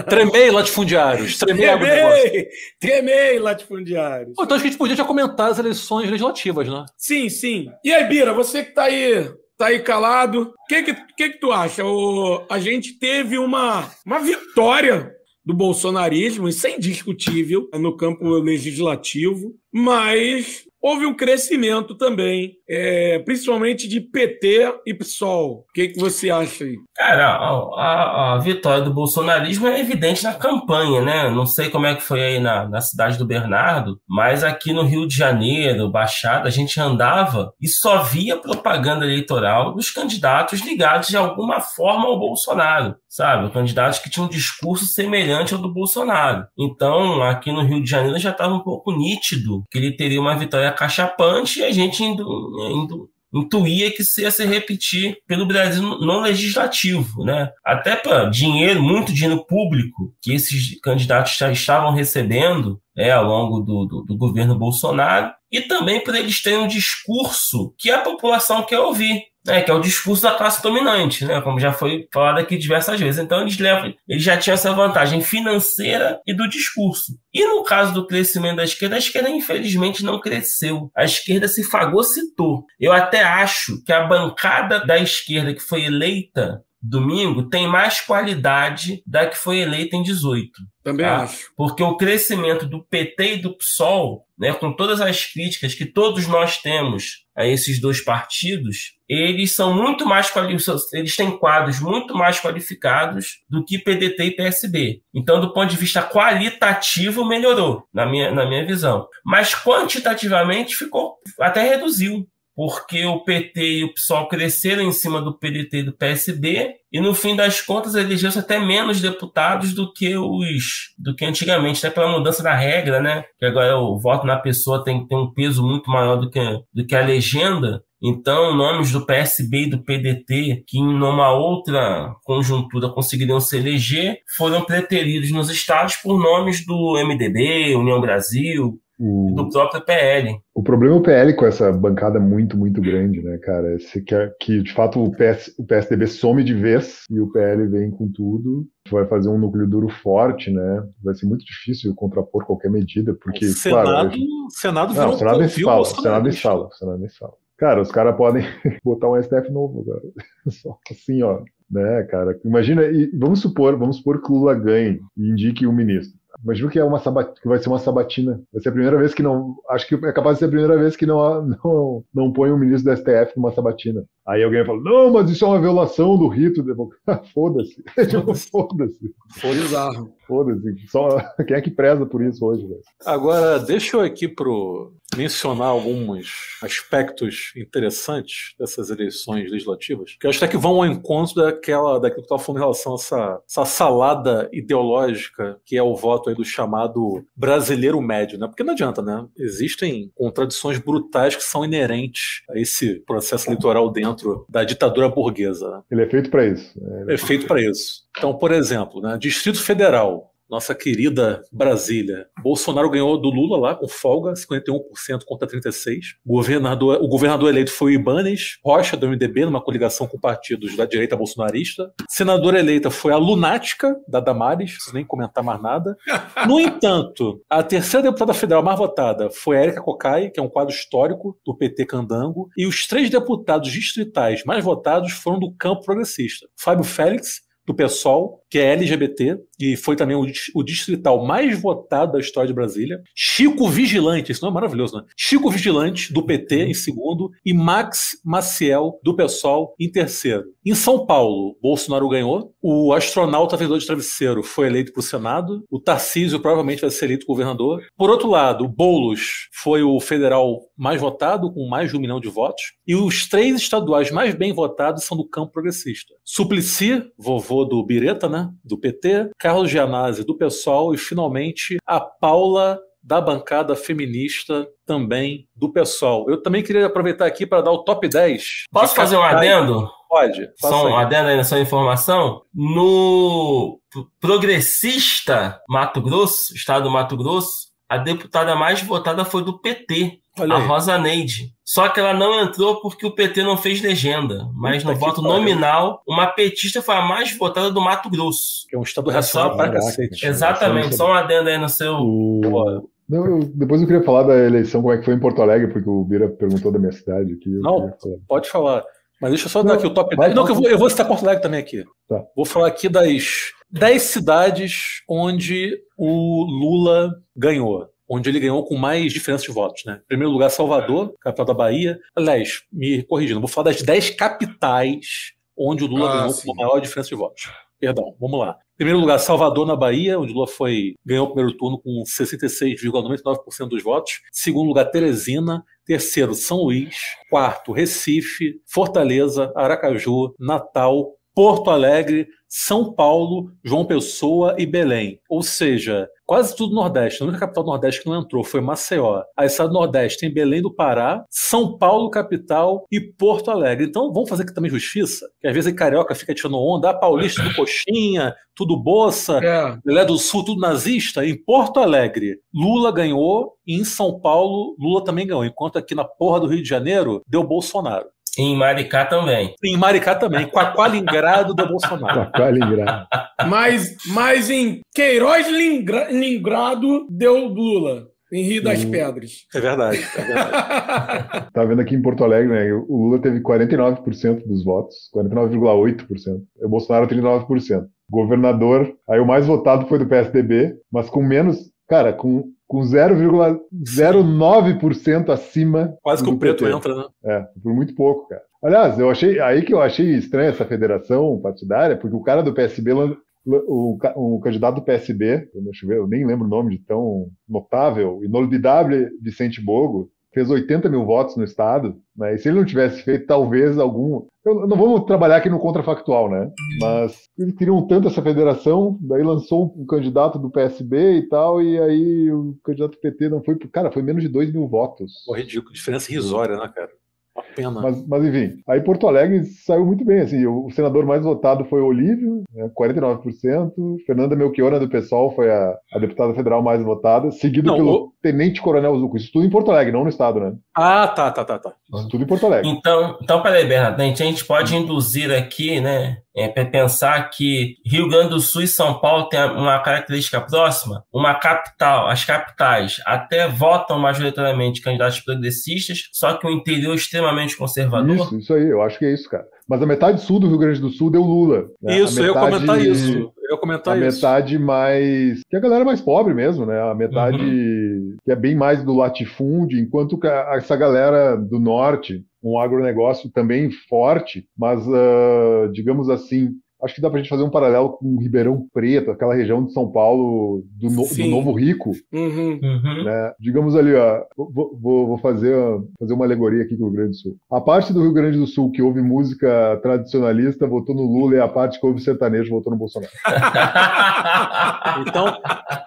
Tremei, latifundiários. Tremei, tremei, tremei latifundiários. então acho que a gente podia já comentar as eleições legislativas, né? Sim, sim. E aí, Bira, você que tá aí tá aí calado. O que que, que que tu acha? O, a gente teve uma, uma vitória do bolsonarismo, isso é indiscutível no campo legislativo, mas houve um crescimento também, é, principalmente de PT e PSOL. O que, que você acha aí? Cara, a, a, a, vitória do bolsonarismo é evidente na campanha, né? Não sei como é que foi aí na, na cidade do Bernardo, mas aqui no Rio de Janeiro, Baixada, a gente andava e só via propaganda eleitoral dos candidatos ligados de alguma forma ao Bolsonaro, sabe? Candidatos que tinham um discurso semelhante ao do Bolsonaro. Então, aqui no Rio de Janeiro já estava um pouco nítido que ele teria uma vitória cachapante e a gente indo, indo intuía que isso ia se repetir pelo Brasil no legislativo, né? Até para dinheiro, muito dinheiro público que esses candidatos já estavam recebendo é, ao longo do, do, do governo Bolsonaro, e também por eles terem um discurso que a população quer ouvir né, que é o discurso da classe dominante, né, como já foi falado aqui diversas vezes. Então eles levam, eles já tinham essa vantagem financeira e do discurso. E no caso do crescimento da esquerda, a esquerda infelizmente não cresceu. A esquerda se fagocitou. Eu até acho que a bancada da esquerda que foi eleita domingo tem mais qualidade da que foi eleita em 18. Também tá? acho. Porque o crescimento do PT e do PSOL, né, com todas as críticas que todos nós temos a esses dois partidos, eles são muito mais qualificados, eles têm quadros muito mais qualificados do que PDT e PSB. Então, do ponto de vista qualitativo, melhorou, na minha, na minha visão. Mas quantitativamente ficou, até reduziu porque o PT e o PSOL cresceram em cima do PDT e do PSB, e no fim das contas elegeu-se até menos deputados do que os do que antigamente, até pela mudança da regra, né? Que agora o voto na pessoa tem que ter um peso muito maior do que, do que a legenda. Então, nomes do PSB e do PDT, que em uma outra conjuntura conseguiriam se eleger, foram preteridos nos estados por nomes do MDB, União Brasil, o... do próprio PL. O problema é o PL com essa bancada muito, muito grande, né, cara? Esse que, é, que de fato o, PS, o PSDB some de vez e o PL vem com tudo. Vai fazer um núcleo duro forte, né? Vai ser muito difícil contrapor qualquer medida, porque. O Senado, claro, gente... Senado Não, o Senado nem se fala, Senado nem fala, Senado nem fala. Cara, os caras podem botar um STF novo, cara. Só assim, ó. Né, cara? Imagina, e vamos supor, vamos supor que o Lula ganhe e indique um ministro. Imagina que é uma sabat... que vai ser uma sabatina. Vai ser a primeira vez que não. Acho que é capaz de ser a primeira vez que não, não, não põe um ministro do STF numa sabatina. Aí alguém fala, não, mas isso é uma violação do rito. Foda-se. Foda-se. Foda-se. Foda-se. Só quem é que preza por isso hoje, velho? Agora, deixa eu aqui pro mencionar alguns aspectos interessantes dessas eleições legislativas, que eu acho até que vão ao encontro daquela, daquilo que eu estava falando em relação a essa, essa salada ideológica que é o voto aí do chamado brasileiro médio, né? Porque não adianta, né? Existem contradições brutais que são inerentes a esse processo eleitoral dentro da ditadura burguesa. Né? Ele é feito para isso. É, é feito para isso. Então, por exemplo, né, Distrito Federal, nossa querida Brasília. Bolsonaro ganhou do Lula lá com folga, 51% contra 36%. Governador, o governador eleito foi o Ibanes Rocha, do MDB, numa coligação com partidos da direita bolsonarista. Senadora eleita foi a Lunática, da Damares, não nem comentar mais nada. No entanto, a terceira deputada federal mais votada foi a Érica Cocai, que é um quadro histórico do PT Candango. E os três deputados distritais mais votados foram do campo progressista. Fábio Félix, do PSOL, que é LGBT, e foi também o, o, distrital mais votado da história de Brasília. Chico Vigilante, esse nome é maravilhoso, né? Chico Vigilante, do PT, em segundo, e Max Maciel, do PSOL, em terceiro. Em São Paulo, Bolsonaro ganhou, o astronauta vendedor de travesseiro foi eleito para o Senado, o Tarcísio provavelmente vai ser eleito governador. Por outro lado, Boulos foi o federal mais votado, com mais de um milhão de votos, e os três estaduais mais bem votados são do campo progressista. Suplicy, vovô do Bireta, né, do PT, Carlos Gianazzi, do PSOL, e finalmente a Paula da bancada feminista também do PSOL. Eu também queria aproveitar aqui para dar o top 10. Posso fazer um adendo? Pode. Só um adendo aí nessa informação. No progressista Mato Grosso, estado do Mato Grosso, a deputada mais votada foi do PT, Olha a aí. Rosa Neide. Só que ela não entrou porque o PT não fez legenda. Mas Puta no voto pariu. nominal, uma petista foi a mais votada do Mato Grosso. Que é um estado é racional pra cacete. Exatamente. Só um adendo aí no seu. O... Não, eu, depois eu queria falar da eleição, como é que foi em Porto Alegre, porque o Bira perguntou da minha cidade aqui. Não, falar. pode falar. Mas deixa eu só dar aqui o top 10. Não, que eu vou, eu vou citar Porto Alegre também aqui. Tá. Vou falar aqui das 10 cidades onde o Lula ganhou onde ele ganhou com mais diferença de votos. Né? Em primeiro lugar, Salvador, capital da Bahia. Aliás, me corrigindo, vou falar das 10 capitais onde o Lula ah, ganhou sim. com maior diferença de votos. Perdão, vamos lá. Em primeiro lugar, Salvador, na Bahia, onde Lula foi, ganhou o primeiro turno com 66,99% dos votos. Segundo lugar, Teresina. Terceiro, São Luís. Quarto, Recife, Fortaleza, Aracaju, Natal, Porto Alegre, São Paulo, João Pessoa e Belém. Ou seja, quase tudo Nordeste. A única capital Nordeste que não entrou foi Maceió. A estado do Nordeste tem Belém do Pará, São Paulo, capital, e Porto Alegre. Então vamos fazer aqui também justiça, que às vezes a carioca fica tirando onda, ah, paulista do coxinha, tudo boça, é. Lelé do Sul, tudo nazista. Em Porto Alegre, Lula ganhou, e em São Paulo, Lula também ganhou. Enquanto aqui na porra do Rio de Janeiro, deu Bolsonaro. Em Maricá também. Em Maricá também. Quaqualingrado do Bolsonaro. Quaqualingrado. mas, mas em Queiroz Lingrado deu Lula. Em Rio das uhum. Pedras. É verdade. É verdade. tá vendo aqui em Porto Alegre, né? O Lula teve 49% dos votos, 49,8%. O Bolsonaro 39%. Governador, aí o mais votado foi do PSDB, mas com menos, cara, com com 0,09% acima. Quase que o preto PT. entra, né? É, por muito pouco, cara. Aliás, eu achei aí que eu achei estranha essa federação partidária, porque o cara do PSB, o, o candidato do PSB, deixa eu ver, eu nem lembro o nome de tão notável, inolvidável Vicente Bogo, fez 80 mil votos no estado, né? E se ele não tivesse feito, talvez algum. Eu, não vamos trabalhar aqui no contrafactual, né? Mas eles queriam tanto essa federação, daí lançou um candidato do PSB e tal, e aí o candidato do PT não foi. Cara, foi menos de 2 mil votos. Pô, ridículo, diferença irrisória, né, cara? Uma pena. Mas, mas, enfim, aí Porto Alegre saiu muito bem. Assim, o, senador mais votado foi o Olívio, né, 49%. Fernanda Melchiona do PSOL foi a, a deputada federal mais votada, seguido não, pelo. Tenente Coronel Zuco. Isso tudo em Porto Alegre, não no estado, né? Ah, tá, tá, tá, tá. Isso tudo em Porto Alegre. Então, então peraí, Bernardo, a gente pode induzir aqui, né, é, para pensar que Rio Grande do Sul e São Paulo têm uma característica próxima, uma capital, as capitais até votam majoritariamente candidatos progressistas, só que o interior é extremamente conservador. Isso, isso aí, eu acho que é isso, cara. Mas a metade sul do Rio Grande do Sul deu Lula. Né? Isso, metade, eu ia comentar isso. Eu comentar a isso. metade mais. que a galera é mais pobre mesmo, né? A metade uhum. que é bem mais do latifúndio, enquanto essa galera do norte, um agronegócio também forte, mas, uh, digamos assim, acho que dá para a gente fazer um paralelo com Ribeirão Preto, aquela região de São Paulo do, no, do Novo Rico. Uhum. Uhum. Né? Digamos ali, ó, vou, vou, vou, fazer, fazer uma alegoria aqui com o Rio Grande do Sul. A parte do Rio Grande do Sul que ouve música tradicionalista votou no Lula e a parte que ouve sertanejo votou no Bolsonaro. então,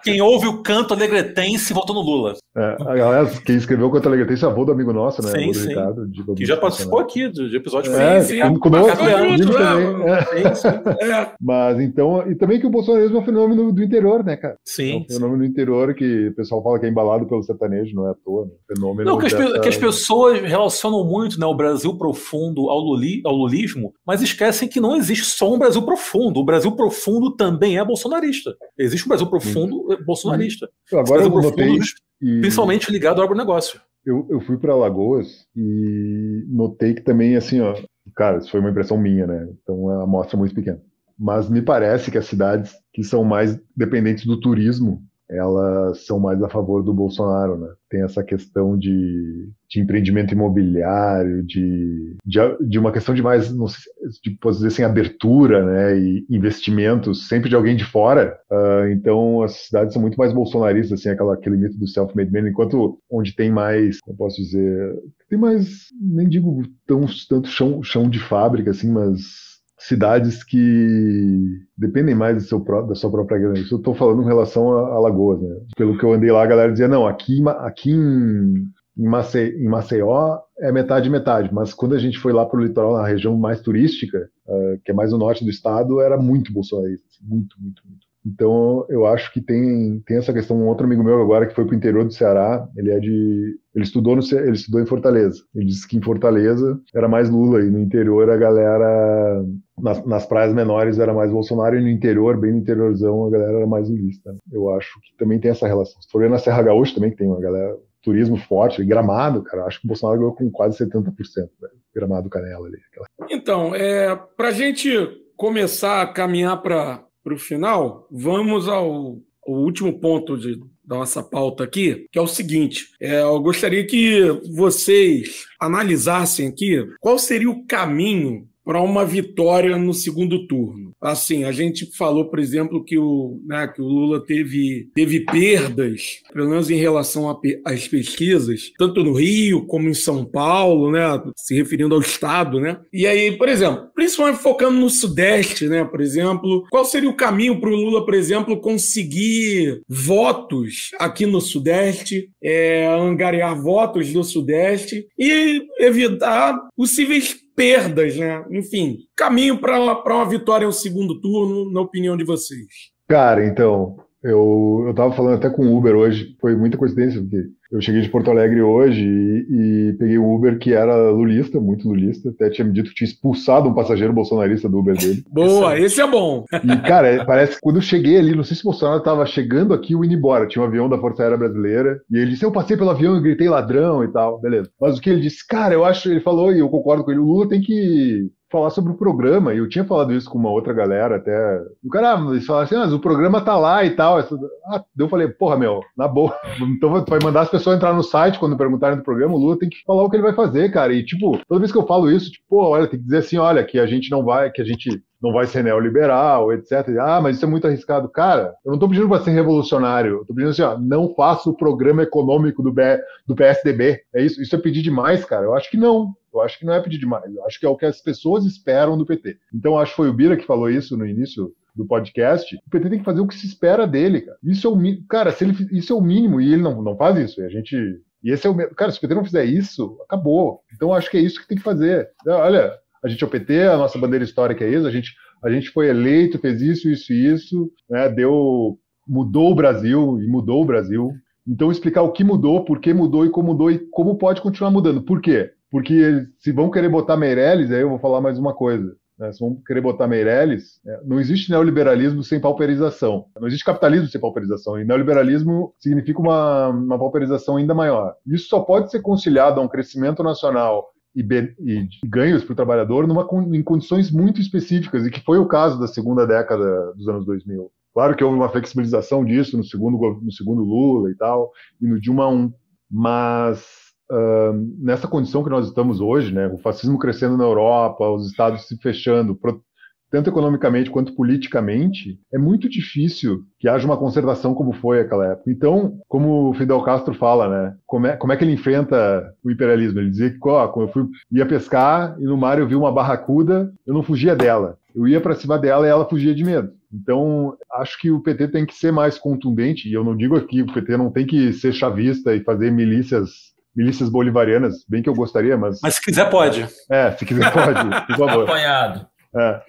quem ouve o canto alegretense votou no Lula. É, aliás, quem escreveu o canto alegretense é avô do amigo nosso, né? Sim, sim. Ricardo, que já participou aqui de, de episódio. É, sim, sim. Conosco, também. É. Sim, sim. É. Mas então, e também que o bolsonarismo é um fenômeno do interior, né, cara? Sim. É um fenômeno do interior que o pessoal fala que é embalado pelo sertanejo, não é à toa, né? Fenômeno. Não, que as, dessa... que as, pessoas relacionam muito né, o Brasil profundo ao, luli, ao lulismo, mas esquecem que não existe só um Brasil profundo. O Brasil profundo também é bolsonarista. Existe um Brasil profundo Sim. bolsonarista. Agora eu notei. E... Principalmente ligado ao agronegócio. Eu, eu fui para Alagoas e notei que também, assim, ó, cara, isso foi uma impressão minha, né? Então é uma amostra muito pequena mas me parece que as cidades que são mais dependentes do turismo, elas são mais a favor do Bolsonaro, né? Tem essa questão de, de empreendimento imobiliário, de, de, de, uma questão de mais, não sei, de, posso dizer assim, abertura, né? E investimentos sempre de alguém de fora. Uh, então, as cidades são muito mais bolsonaristas, assim, aquela, aquele mito do self-made man, enquanto onde tem mais, como posso dizer, tem mais, nem digo tão, tanto chão, chão de fábrica, assim, mas cidades que dependem mais do seu, da sua própria grana. Isso eu estou falando em relação a, Lagoas, né? Pelo que eu andei lá, a galera dizia, não, aqui, aqui em, em, Maceió, em Maceió é metade metade, mas quando a gente foi lá para o litoral, na região mais turística, uh, que é mais o norte do estado, era muito bolsonarista, muito, muito, muito. Então, eu acho que tem, tem essa questão. Um outro amigo meu agora que foi para o interior do Ceará, ele é de. Ele estudou, no, ele estudou em Fortaleza. Ele disse que em Fortaleza era mais Lula e no interior a galera. Nas, nas praias menores era mais Bolsonaro e no interior, bem no interiorzão, a galera era mais lulista. Eu acho que também tem essa relação. Se for na Serra Gaúcha também, que tem uma galera turismo forte, gramado, cara, acho que o Bolsonaro ganhou com quase 70%, né? gramado canela ali. Aquela... Então, é, para a gente começar a caminhar para para o final, vamos ao, ao último ponto de, da nossa pauta aqui, que é o seguinte: é, eu gostaria que vocês analisassem aqui qual seria o caminho para uma vitória no segundo turno. Assim, a gente falou, por exemplo, que o, né, que o Lula teve, teve perdas, pelo menos em relação às pesquisas, tanto no Rio como em São Paulo, né, se referindo ao Estado. Né? E aí, por exemplo, principalmente focando no Sudeste, né, por exemplo, qual seria o caminho para o Lula, por exemplo, conseguir votos aqui no Sudeste, é, angariar votos do Sudeste e evitar possíveis perdas, né? Enfim, caminho para uma vitória no segundo turno, na opinião de vocês. Cara, então, eu, eu tava falando até com o Uber hoje, foi muita coincidência, porque eu cheguei de Porto Alegre hoje e, e, peguei um Uber que era lulista, muito lulista. Até tinha me dito que tinha expulsado um passageiro bolsonarista do Uber dele. Boa, esse é, esse é bom. E, cara, parece que quando eu cheguei ali, não sei se o Bolsonaro estava chegando aqui ou indo embora. Tinha um avião da Força Aérea Brasileira. E ele disse: Eu passei pelo avião e gritei ladrão e tal. Beleza. Mas o que ele disse, cara, eu acho, ele falou, e eu concordo com ele, o Lula tem que falar sobre o programa, e eu tinha falado isso com uma outra galera até. O cara, eles falaram assim, ah, mas o programa tá lá e tal. Ah, eu falei, porra, meu, na boa. Então vai mandar as pessoas entrar no site quando perguntarem do programa, o Lula tem que falar o que ele vai fazer, cara. E, tipo, toda vez que eu falo isso, tipo, pô, olha, tem que dizer assim, olha, que a gente não vai, que a gente não vai ser neoliberal, etc. Ah, mas isso é muito arriscado. Cara, eu não estou pedindo para ser revolucionário, eu estou pedindo assim, ó, não faça o programa econômico do, B, do PSDB. É isso? Isso é pedir demais, cara? Eu acho que não. Eu acho que não é pedir demais. Eu acho que é o que as pessoas esperam do PT. Então, acho que foi o Bira que falou isso no início do podcast. O PT tem que fazer o que se espera dele, cara. Isso é o. Cara, se ele, isso é o mínimo e ele não, não faz isso. E a gente. E esse é o. Cara, se o PT não fizer isso, acabou. Então, acho que é isso que tem que fazer. Olha, a gente é o PT, a nossa bandeira histórica é isso, a gente, a gente foi eleito, fez isso, isso e isso, né, deu, mudou o Brasil e mudou o Brasil. Então, explicar o que mudou, por que mudou e como mudou e como pode continuar mudando. Por quê? Porque se vão querer botar Meirelles, aí eu vou falar mais uma coisa. Né? Se vão querer botar Meirelles, né? não existe neoliberalismo sem pauperização. Não existe capitalismo sem pauperização. E neoliberalismo significa uma, uma pauperização ainda maior. Isso só pode ser conciliado a um crescimento nacional e, e ganhos para o trabalhador numa, em condições muito específicas, e que foi o caso da segunda década dos anos 2000. Claro que houve uma flexibilização disso no segundo, no segundo Lula e tal, e no Dilma 1, mas uh, nessa condição que nós estamos hoje, né, o fascismo crescendo na Europa, os estados se fechando, tanto economicamente quanto politicamente, é muito difícil que haja uma concertação como foi aquela época. Então, como o Fidel Castro fala, né? Como é, como é que ele enfrenta o imperialismo? Ele dizia que, ó, eu fui, ia pescar e no mar eu vi uma barracuda, eu não fugia dela. Eu ia para cima dela e ela fugia de medo. Então, acho que o PT tem que ser mais contundente, e eu não digo aqui, o PT não tem que ser chavista e fazer milícias milícias bolivarianas, bem que eu gostaria, mas. Mas se quiser, pode. É, se quiser, pode, por favor. Apoiado. É.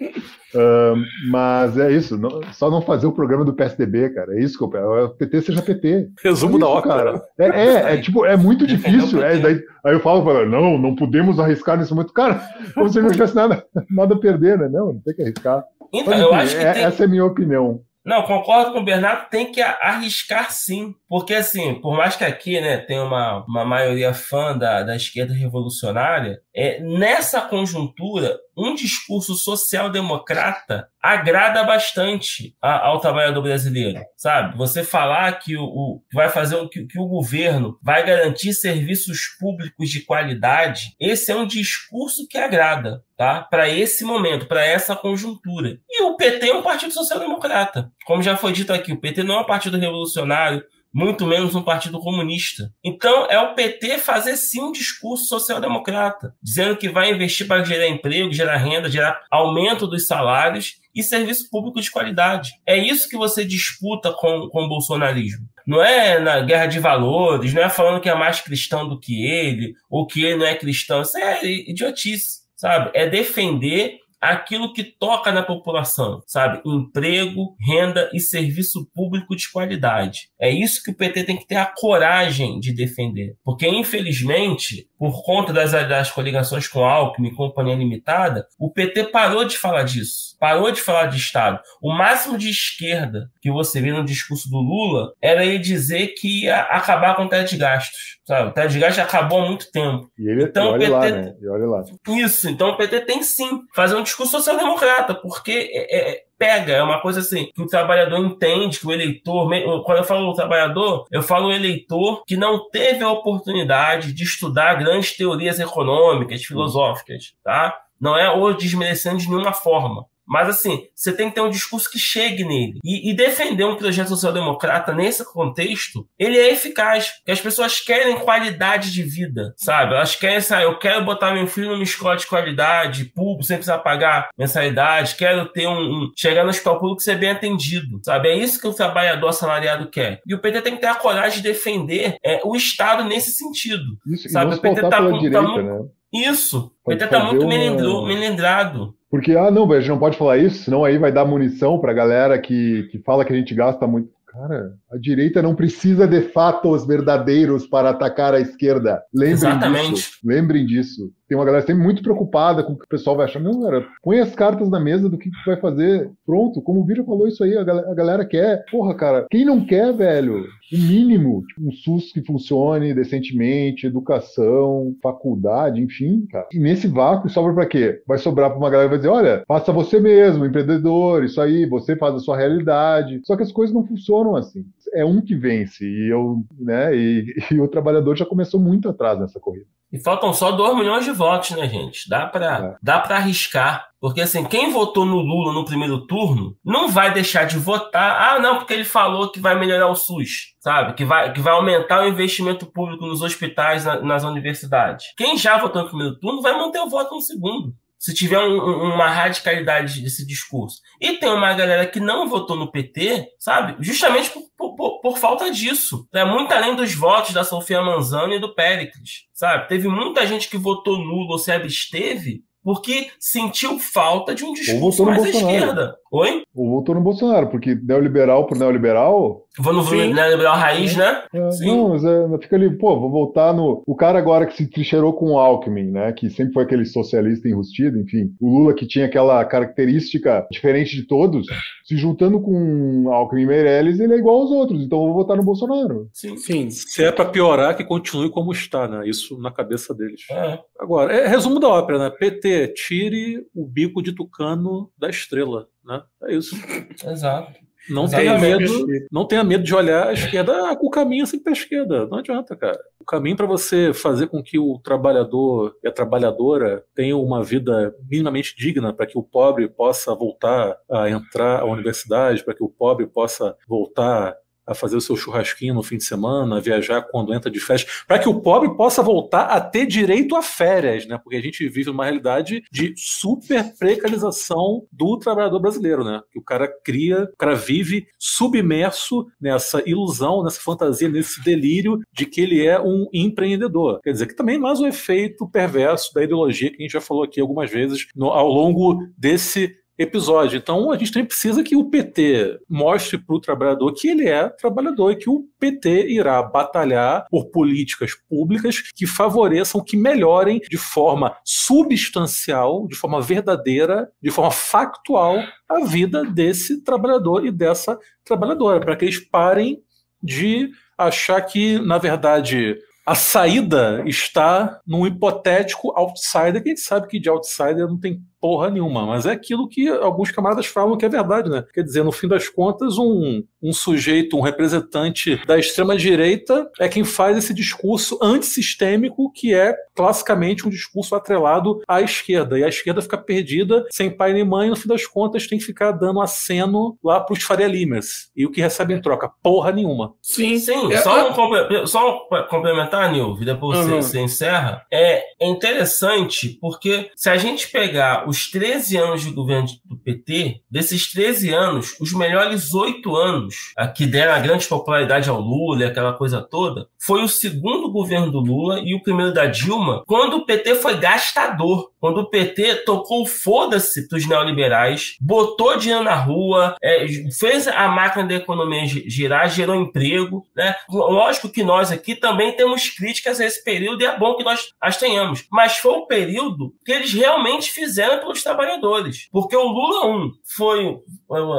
Uh, mas é isso, não, só não fazer o programa do PSDB, cara. É isso que eu peço. O PT seja PT. Resumo é da ópera. É, é, é, tipo, é muito difícil. É, daí, aí eu falo, falo, não, não podemos arriscar nesse momento. Cara, como se não tivesse nada, nada a perder, né? Não, não tem que arriscar. Então, mas, eu acho que é, tem... essa é a minha opinião. Não, concordo com o Bernardo, tem que arriscar sim. Porque, assim, por mais que aqui né, tenha uma, uma maioria fã da, da esquerda revolucionária, é, nessa conjuntura, um discurso social-democrata agrada bastante a, ao trabalhador brasileiro, sabe? Você falar que o, o vai fazer que, que, o governo vai garantir serviços públicos de qualidade, esse é um discurso que agrada, tá? Para esse momento, para essa conjuntura. E o PT é um partido social-democrata. Como já foi dito aqui, o PT não é um partido revolucionário, muito menos um partido comunista. Então, é o PT fazer sim um discurso social-democrata, dizendo que vai investir para gerar emprego, gerar renda, gerar aumento dos salários e serviço público de qualidade. É isso que você disputa com, com o bolsonarismo. Não é na guerra de valores, não é falando que é mais cristão do que ele, ou que ele não é cristão. Isso é idiotice, sabe? É defender aquilo que toca na população, sabe? Emprego, renda e serviço público de qualidade. É isso que o PT tem que ter a coragem de defender. Porque, infelizmente, por conta das, das coligações com Alckmin e Companhia Limitada, o PT parou de falar disso. Parou de falar de Estado. O máximo de esquerda que você vê no discurso do Lula era ele dizer que ia acabar com o teto de gastos. Sabe? O teto de gastos acabou há muito tempo. E ele então, olha PT... lá, né? E olha lá. Isso. Então o PT tem sim fazer um discurso social-democrata, porque é, é, pega, é uma coisa assim, que o trabalhador entende, que o eleitor, quando eu falo trabalhador, eu falo o eleitor que não teve a oportunidade de estudar grandes teorias econômicas, filosóficas, tá? Não é o desmerecendo de nenhuma forma. Mas, assim, você tem que ter um discurso que chegue nele. E, e defender um projeto social-democrata nesse contexto, ele é eficaz. Porque as pessoas querem qualidade de vida, sabe? Elas querem, sabe, eu quero botar meu filho numa escola de qualidade, público, sem precisar pagar mensalidade, quero ter um, um chegar no hospital público e ser bem atendido, sabe? É isso que o trabalhador assalariado quer. E o PT tem que ter a coragem de defender é, o Estado nesse sentido. Isso, sabe? O PT tá, tá direita, tá, né? Isso. O PT tá muito uma... melindrado. Porque, ah, não, a gente não pode falar isso, senão aí vai dar munição pra galera que, que fala que a gente gasta muito. Cara, a direita não precisa de fatos verdadeiros para atacar a esquerda. Lembrem Exatamente. disso. Lembrem disso. Tem uma galera sempre muito preocupada com o que o pessoal vai achar. Não, cara, põe as cartas na mesa do que, que vai fazer. Pronto, como o Vira falou isso aí, a galera, a galera quer. Porra, cara, quem não quer, velho? O mínimo, tipo, um SUS que funcione decentemente, educação, faculdade, enfim, cara. E nesse vácuo sobra para quê? Vai sobrar para uma galera que vai dizer: olha, faça você mesmo, empreendedor, isso aí, você faz a sua realidade. Só que as coisas não funcionam assim. É um que vence, e eu, né, e, e o trabalhador já começou muito atrás nessa corrida. E faltam só 2 milhões de votos, né, gente? Dá para é. dá para arriscar. Porque assim, quem votou no Lula no primeiro turno não vai deixar de votar. Ah, não, porque ele falou que vai melhorar o SUS, sabe? Que vai, que vai aumentar o investimento público nos hospitais, na, nas universidades. Quem já votou no primeiro turno vai manter o voto no segundo se tiver um, um, uma radicalidade desse discurso. E tem uma galera que não votou no PT, sabe? Justamente por, por, por, falta disso. É muito além dos votos da Sofia Manzano e do Péricles, sabe? Teve muita gente que votou nulo ou se absteve porque sentiu falta de um discurso mais à esquerda. Oi? Ou votou no Bolsonaro, porque neoliberal por neoliberal. Vou no Sim. neoliberal raiz, né? É, não, mas é, fica ali, pô, vou voltar no. O cara agora que se trincheirou com o Alckmin, né? Que sempre foi aquele socialista enrustido, enfim. O Lula que tinha aquela característica diferente de todos, se juntando com Alckmin e Meirelles, ele é igual aos outros, então eu vou votar no Bolsonaro. Sim, sim. Se é para piorar, que continue como está, né? Isso na cabeça deles. É. Agora, é resumo da ópera, né? PT, tire o bico de tucano da estrela. Né? É isso. Exato. Não tenha medo, não tenha medo de olhar a esquerda, o caminho é sempre a esquerda. Não adianta, cara. O caminho para você fazer com que o trabalhador e a trabalhadora tenham uma vida minimamente digna, para que o pobre possa voltar a entrar à universidade, para que o pobre possa voltar a fazer o seu churrasquinho no fim de semana, a viajar quando entra de férias, para que o pobre possa voltar a ter direito a férias, né? Porque a gente vive uma realidade de super precarização do trabalhador brasileiro, né? Que o cara cria, o cara vive submerso nessa ilusão, nessa fantasia, nesse delírio de que ele é um empreendedor. Quer dizer, que também mais um efeito perverso da ideologia que a gente já falou aqui algumas vezes no, ao longo desse episódio. Então a gente também precisa que o PT mostre para o trabalhador que ele é trabalhador e que o PT irá batalhar por políticas públicas que favoreçam, que melhorem de forma substancial, de forma verdadeira, de forma factual a vida desse trabalhador e dessa trabalhadora, para que eles parem de achar que, na verdade, a saída está num hipotético outsider, que a gente sabe que de outsider não tem porra nenhuma, mas é aquilo que alguns camaradas falam que é verdade, né? Quer dizer, no fim das contas, um, um sujeito, um representante da extrema-direita é quem faz esse discurso antissistêmico, que é classicamente um discurso atrelado à esquerda. E a esquerda fica perdida, sem pai nem mãe, no fim das contas tem que ficar dando aceno lá para os Faria Limers. E o que recebe em troca? Porra nenhuma. Sim, sim. É, só, um, só complementar, Nil, depois uhum. você, você encerra. É interessante porque se a gente pegar os 13 anos de governo do PT, desses 13 anos, os melhores oito anos, que deram a grande popularidade ao Lula e aquela coisa toda, foi o segundo governo do Lula e o primeiro da Dilma, quando o PT foi gastador. Quando o PT tocou foda-se para os neoliberais, botou dinheiro na rua, é, fez a máquina da economia girar, gerou emprego. Né? Lógico que nós aqui também temos críticas a esse período e é bom que nós as tenhamos. Mas foi o período que eles realmente fizeram pelos trabalhadores. Porque o Lula 1 foi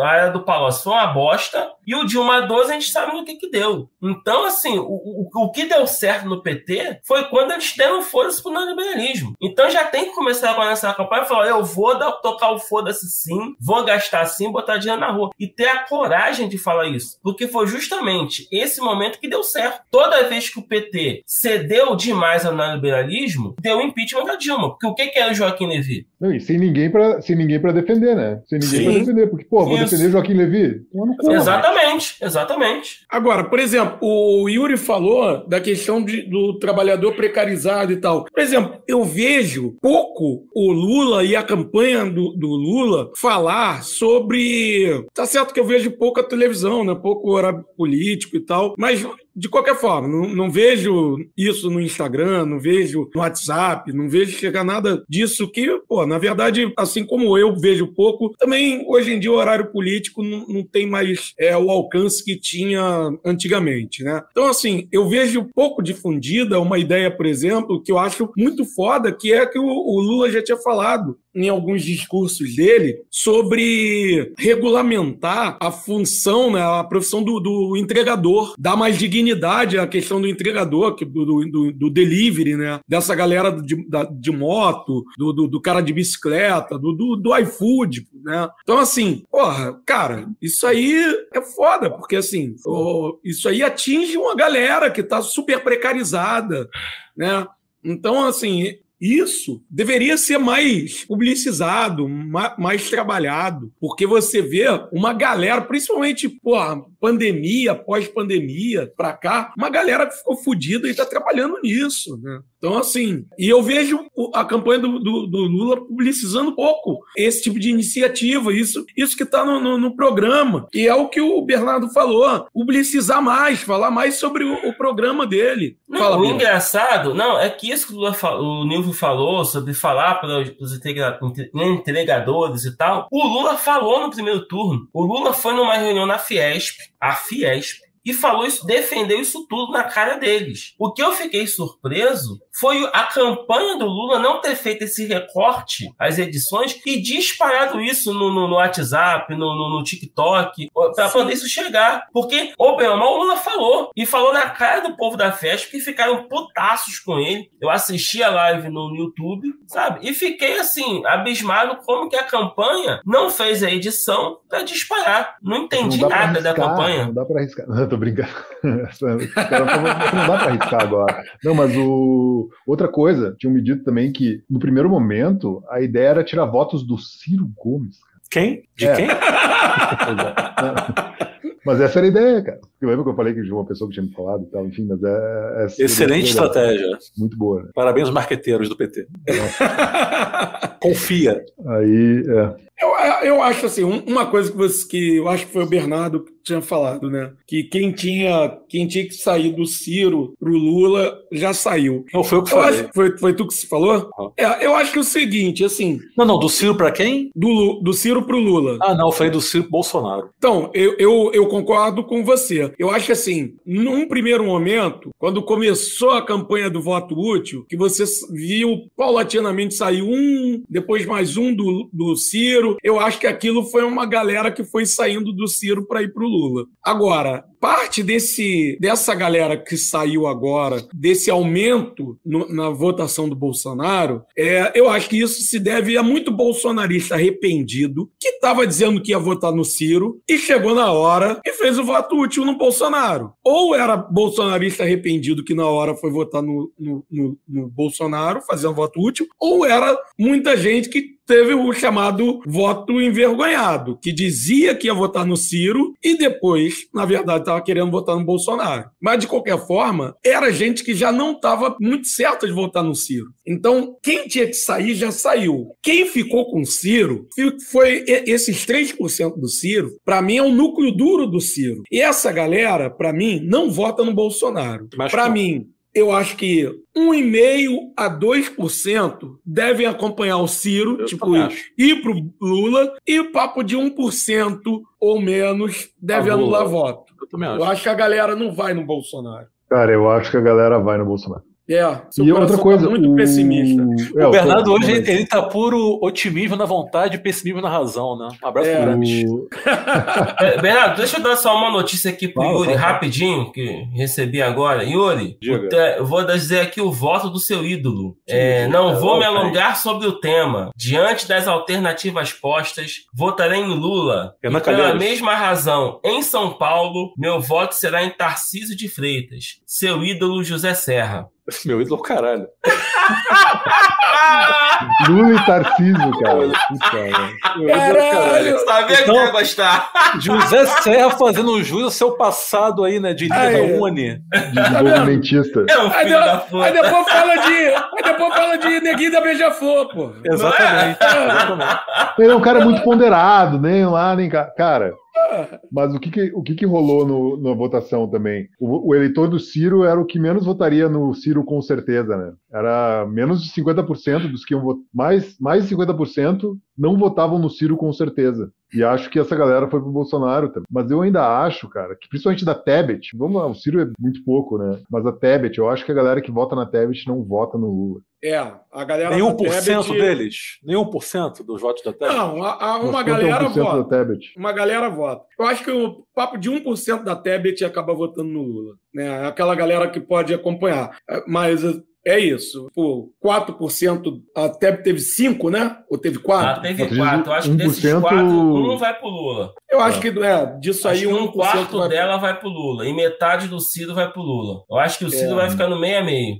a era do Palocci foi uma bosta, e o Dilma 12 a gente sabe no que que deu. Então, assim, o, o, o que deu certo no PT foi quando eles deram força pro neoliberalismo. Então já tem que começar a essa campanha e falar: eu vou dar, tocar o foda-se sim, vou gastar sim, botar dinheiro na rua. E ter a coragem de falar isso. Porque foi justamente esse momento que deu certo. Toda vez que o PT cedeu demais ao neoliberalismo, deu impeachment da Dilma. Porque o que, que era o Joaquim Levy? Não, e sem ninguém para sem ninguém para defender, né? Sem ninguém para defender, porque pô, vou Isso. defender Joaquim Levy. Exatamente, exatamente. Agora, por exemplo, o Yuri falou da questão de, do trabalhador precarizado e tal. Por exemplo, eu vejo pouco o Lula e a campanha do, do Lula falar sobre. Tá certo que eu vejo pouco a televisão, né? Pouco horário político e tal, mas de qualquer forma, não, não, vejo isso no Instagram, não vejo no WhatsApp, não vejo chegar nada disso que, pô, na verdade, assim como eu vejo pouco, também hoje em dia o horário político não, não tem mais é, o alcance que tinha antigamente, né? Então, assim, eu vejo pouco difundida uma ideia, por exemplo, que eu acho muito foda, que é que o, o Lula já tinha falado em alguns discursos dele sobre regulamentar a função, né, a profissão do, do entregador, dar mais dignidade à questão do entregador, do, do, do delivery, né, dessa galera de, da, de moto, do, do, do, cara de bicicleta, do, do, do iFood, né. Então, assim, porra, cara, isso aí é foda, porque, assim, isso aí atinge uma galera que tá super precarizada, né, Então, assim, isso deveria ser mais publicizado, mais, trabalhado, porque você vê uma galera, principalmente, pô, pandemia, pós-pandemia, para cá, uma galera que ficou fodida e está trabalhando nisso, né? Então, assim, e eu vejo a campanha do, do, do, Lula publicizando pouco esse tipo de iniciativa, isso, isso que está no, no, no, programa. E é o que o Bernardo falou: publicizar mais, falar mais sobre o, o programa dele. Não, Fala, o engraçado, não, é que isso que o, Lula, o Nilvio falou sobre falar para os entregadores e tal, o Lula falou no primeiro turno. O Lula foi numa reunião na Fiesp, a Fiesp, e falou isso, defendeu isso tudo na cara deles. O que eu fiquei surpreso foi a campanha do Lula não ter feito esse recorte às edições e disparado isso no, no, no WhatsApp, no, no, no TikTok, para poder isso chegar. Porque, ou bem ou mal, o Lula falou. E falou na cara do povo da festa que ficaram putaços com ele. Eu assisti a live no YouTube, sabe? E fiquei assim, abismado como que a campanha não fez a edição para disparar. Não entendi não nada arriscar, da campanha. Não dá para arriscar. Não, tô brincando. não dá para arriscar agora. Não, mas o Outra coisa, tinham me dito também que, no primeiro momento, a ideia era tirar votos do Ciro Gomes. Quem? De é. quem? mas essa era a ideia, cara. lembra que eu falei que de uma pessoa que tinha me falado e tal, enfim, mas é. é Excelente estratégia. Muito boa. Né? Parabéns aos marqueteiros do PT. Confia. Aí, é. Eu, eu acho assim, uma coisa que, você, que eu acho que foi o Bernardo que tinha falado, né? Que quem tinha, quem tinha que sair do Ciro pro Lula já saiu. Não foi o que eu falei. Acho, foi, foi tu que se falou? Uhum. É, eu acho que é o seguinte, assim. Não, não, do Ciro para quem? Do, do Ciro pro Lula. Ah, não, eu falei do Ciro pro Bolsonaro. Então, eu, eu, eu concordo com você. Eu acho que assim, num primeiro momento, quando começou a campanha do voto útil, que você viu paulatinamente sair um, depois mais um do, do Ciro eu acho que aquilo foi uma galera que foi saindo do Ciro para ir para o Lula. Agora, parte desse dessa galera que saiu agora, desse aumento no, na votação do Bolsonaro, é, eu acho que isso se deve a muito bolsonarista arrependido que estava dizendo que ia votar no Ciro e chegou na hora e fez o voto útil no Bolsonaro. Ou era bolsonarista arrependido que na hora foi votar no, no, no, no Bolsonaro, fazendo voto útil, ou era muita gente que teve o chamado voto envergonhado, que dizia que ia votar no Ciro e depois, na verdade, estava querendo votar no Bolsonaro. Mas, de qualquer forma, era gente que já não estava muito certa de votar no Ciro. Então, quem tinha que sair já saiu. Quem ficou com o Ciro foi esses 3% do Ciro, para mim, é o núcleo duro do Ciro. E essa galera, para mim, não vota no Bolsonaro. Para mim, eu acho que 1,5% a 2% devem acompanhar o Ciro, eu tipo, ir pro Lula, e o papo de 1% ou menos deve anular voto. Eu também acho. Eu acho que a galera não vai no Bolsonaro. Cara, eu acho que a galera vai no Bolsonaro. É, e outra tá coisa, tá muito o... pessimista. É, o Bernardo hoje ele tá puro otimismo na vontade e pessimismo na razão, né? Um abraço é, grande. O... É, Bernardo, deixa eu dar só uma notícia aqui pro fala, Yuri, fala. rapidinho, que recebi agora. Yuri, eu vou dizer aqui o voto do seu ídolo. É, não vou me alongar sobre o tema. Diante das alternativas postas, votarei em Lula. E pela mesma razão, em São Paulo, meu voto será em Tarcísio de Freitas. Seu ídolo José Serra. Meu ídolo, caralho. Lula e Tarcísio, cara. Caralho, sabia então, que ia gostar. José Serra fazendo jus ao seu passado aí, né? De líder da Uni. De desenvolvimentista. É um filho aí, da puta. Aí depois fala de. Aí depois fala de neguinho da Beija-Flor, pô. Exatamente. É? Exatamente. Ele é um cara muito ponderado, nem lá, nem cá. Cara, mas o que, que o que, que rolou no, na votação também? O, o, eleitor do Ciro era o que menos votaria no Ciro com certeza, né? Era menos de 50% dos que iam votar. Mais, mais de 50% não votavam no Ciro com certeza. E acho que essa galera foi pro Bolsonaro também. Mas eu ainda acho, cara, que principalmente da Tebet, vamos lá, o Ciro é muito pouco, né? Mas a Tebet, eu acho que a galera que vota na Tebet não vota no Lula. É, a galera. Nenhum por cento deles? Nenhum por cento dos votos da Tebet? Não, a, a uma galera vota. Uma galera vota. Eu acho que o papo de 1% da Tebet acaba votando no Lula. Né? Aquela galera que pode acompanhar. Mas é isso. Pô, 4%, até teve 5, né? Ou teve 4? Ah, teve 4. Eu acho que desses 4, um vai pro Lula. Eu acho é. que é, disso acho aí um quarto vai dela vai pro Lula. E metade do Ciro vai pro Lula. Eu acho que o Ciro é. vai ficar no meio a meio.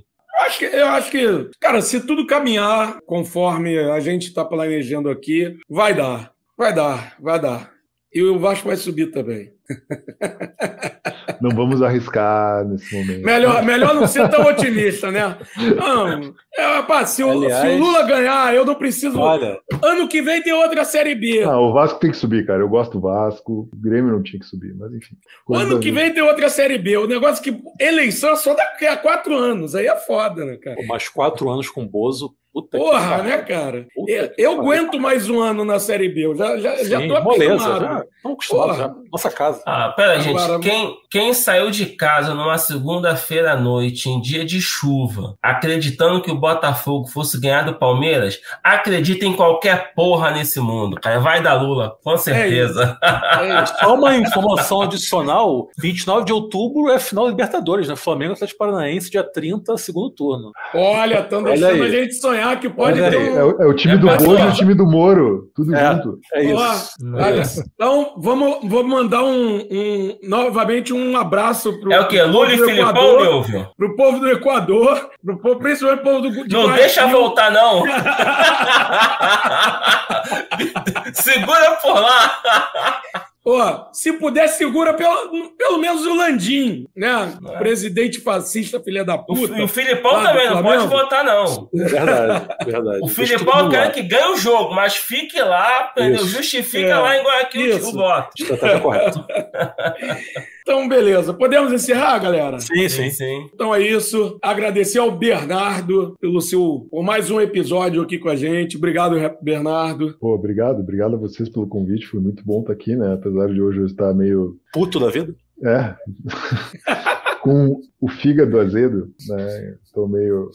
Acho que, eu acho que, cara, se tudo caminhar conforme a gente está planejando aqui, vai dar. Vai dar, vai dar. E o Vasco vai subir também. Não vamos arriscar nesse momento. Melhor, melhor não ser tão otimista, né? Não, é, rapaz, se, o, Aliás, se o Lula ganhar, eu não preciso. Olha, Ano que vem tem outra Série B. Ah, o Vasco tem que subir, cara. Eu gosto do Vasco. O Grêmio não tinha que subir, mas enfim. Ano que vem tem outra Série B. O negócio é que eleição é só daqui a quatro anos. Aí é foda, né, cara? pô, mais quatro anos com Bozo. Puta Porra, né, cara? Puta Eu, que eu pariu. aguento mais um ano na Série B. Eu já, já, já Sim, tô moleza, acostumado. já. Estamos acostumados Porra. já. Nossa casa. Ah, pera, gente. Agora- Quem, quem saiu de casa numa segunda-feira à noite, em dia de chuva, acreditando que o Botafogo fosse ganhar do Palmeiras, acredita em qualquer porra nesse mundo, cara. Vai dar Lula, com certeza. É isso. Só uma informação adicional: 29 de outubro é final da Libertadores, né? Flamengo Atlético Paranaense, dia 30, segundo turno. Olha, estão deixando a gente sonhar que pode Olha ter um. É, o- é o time É do Bozo e o time do Moro. Tudo É. junto. É isso. Ó, É olha, isso. então vamos, vamos mandar um, um- novamente um abraço pro, É o quê? Lula e povo do Filipão, pro povo do Equador, pro povo, principalmente pro povo do de Não Guayaquil. deixa voltar, não. Segura por lá. Ó, se puder, segura pelo, pelo menos o Landim, né? Presidente fascista, filha da puta. e o Filipão também não pode votar, não. Verdade, verdade. O Filipão quer que ganhe o jogo, mas fique lá? Isso. É, Justifica lá em Guayaquil isso. o voto. Estratégia correta. Então, beleza. Podemos encerrar, galera? Sim, Sim, sim. sim. Então é isso. Agradecer ao Bernardo pelo seu por mais um episódio aqui com a gente. Obrigado, Bernardo. Pô, obrigado, obrigado a vocês pelo convite. Foi muito bom estar aqui, né? Apesar de hoje eu estar meio. Puto da vida. É. com o fígado azedo, né? Estou meio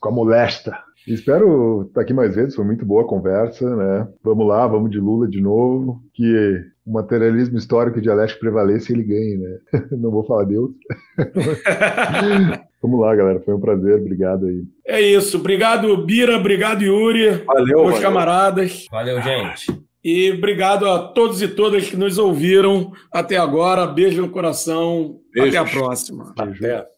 com a molesta. Espero estar aqui mais vezes, foi muito boa a conversa, né? Vamos lá, vamos de Lula de novo. Que o materialismo histórico de Aleste prevaleça e ele ganhe, né? Não vou falar Deus. vamos lá, galera. Foi um prazer, obrigado aí. É isso. Obrigado, Bira. Obrigado, Yuri. Valeu, Meus valeu. camaradas. Valeu, gente. E obrigado a todos e todas que nos ouviram até agora. Beijo no coração. Até a Beijos. próxima. Beijo. Até.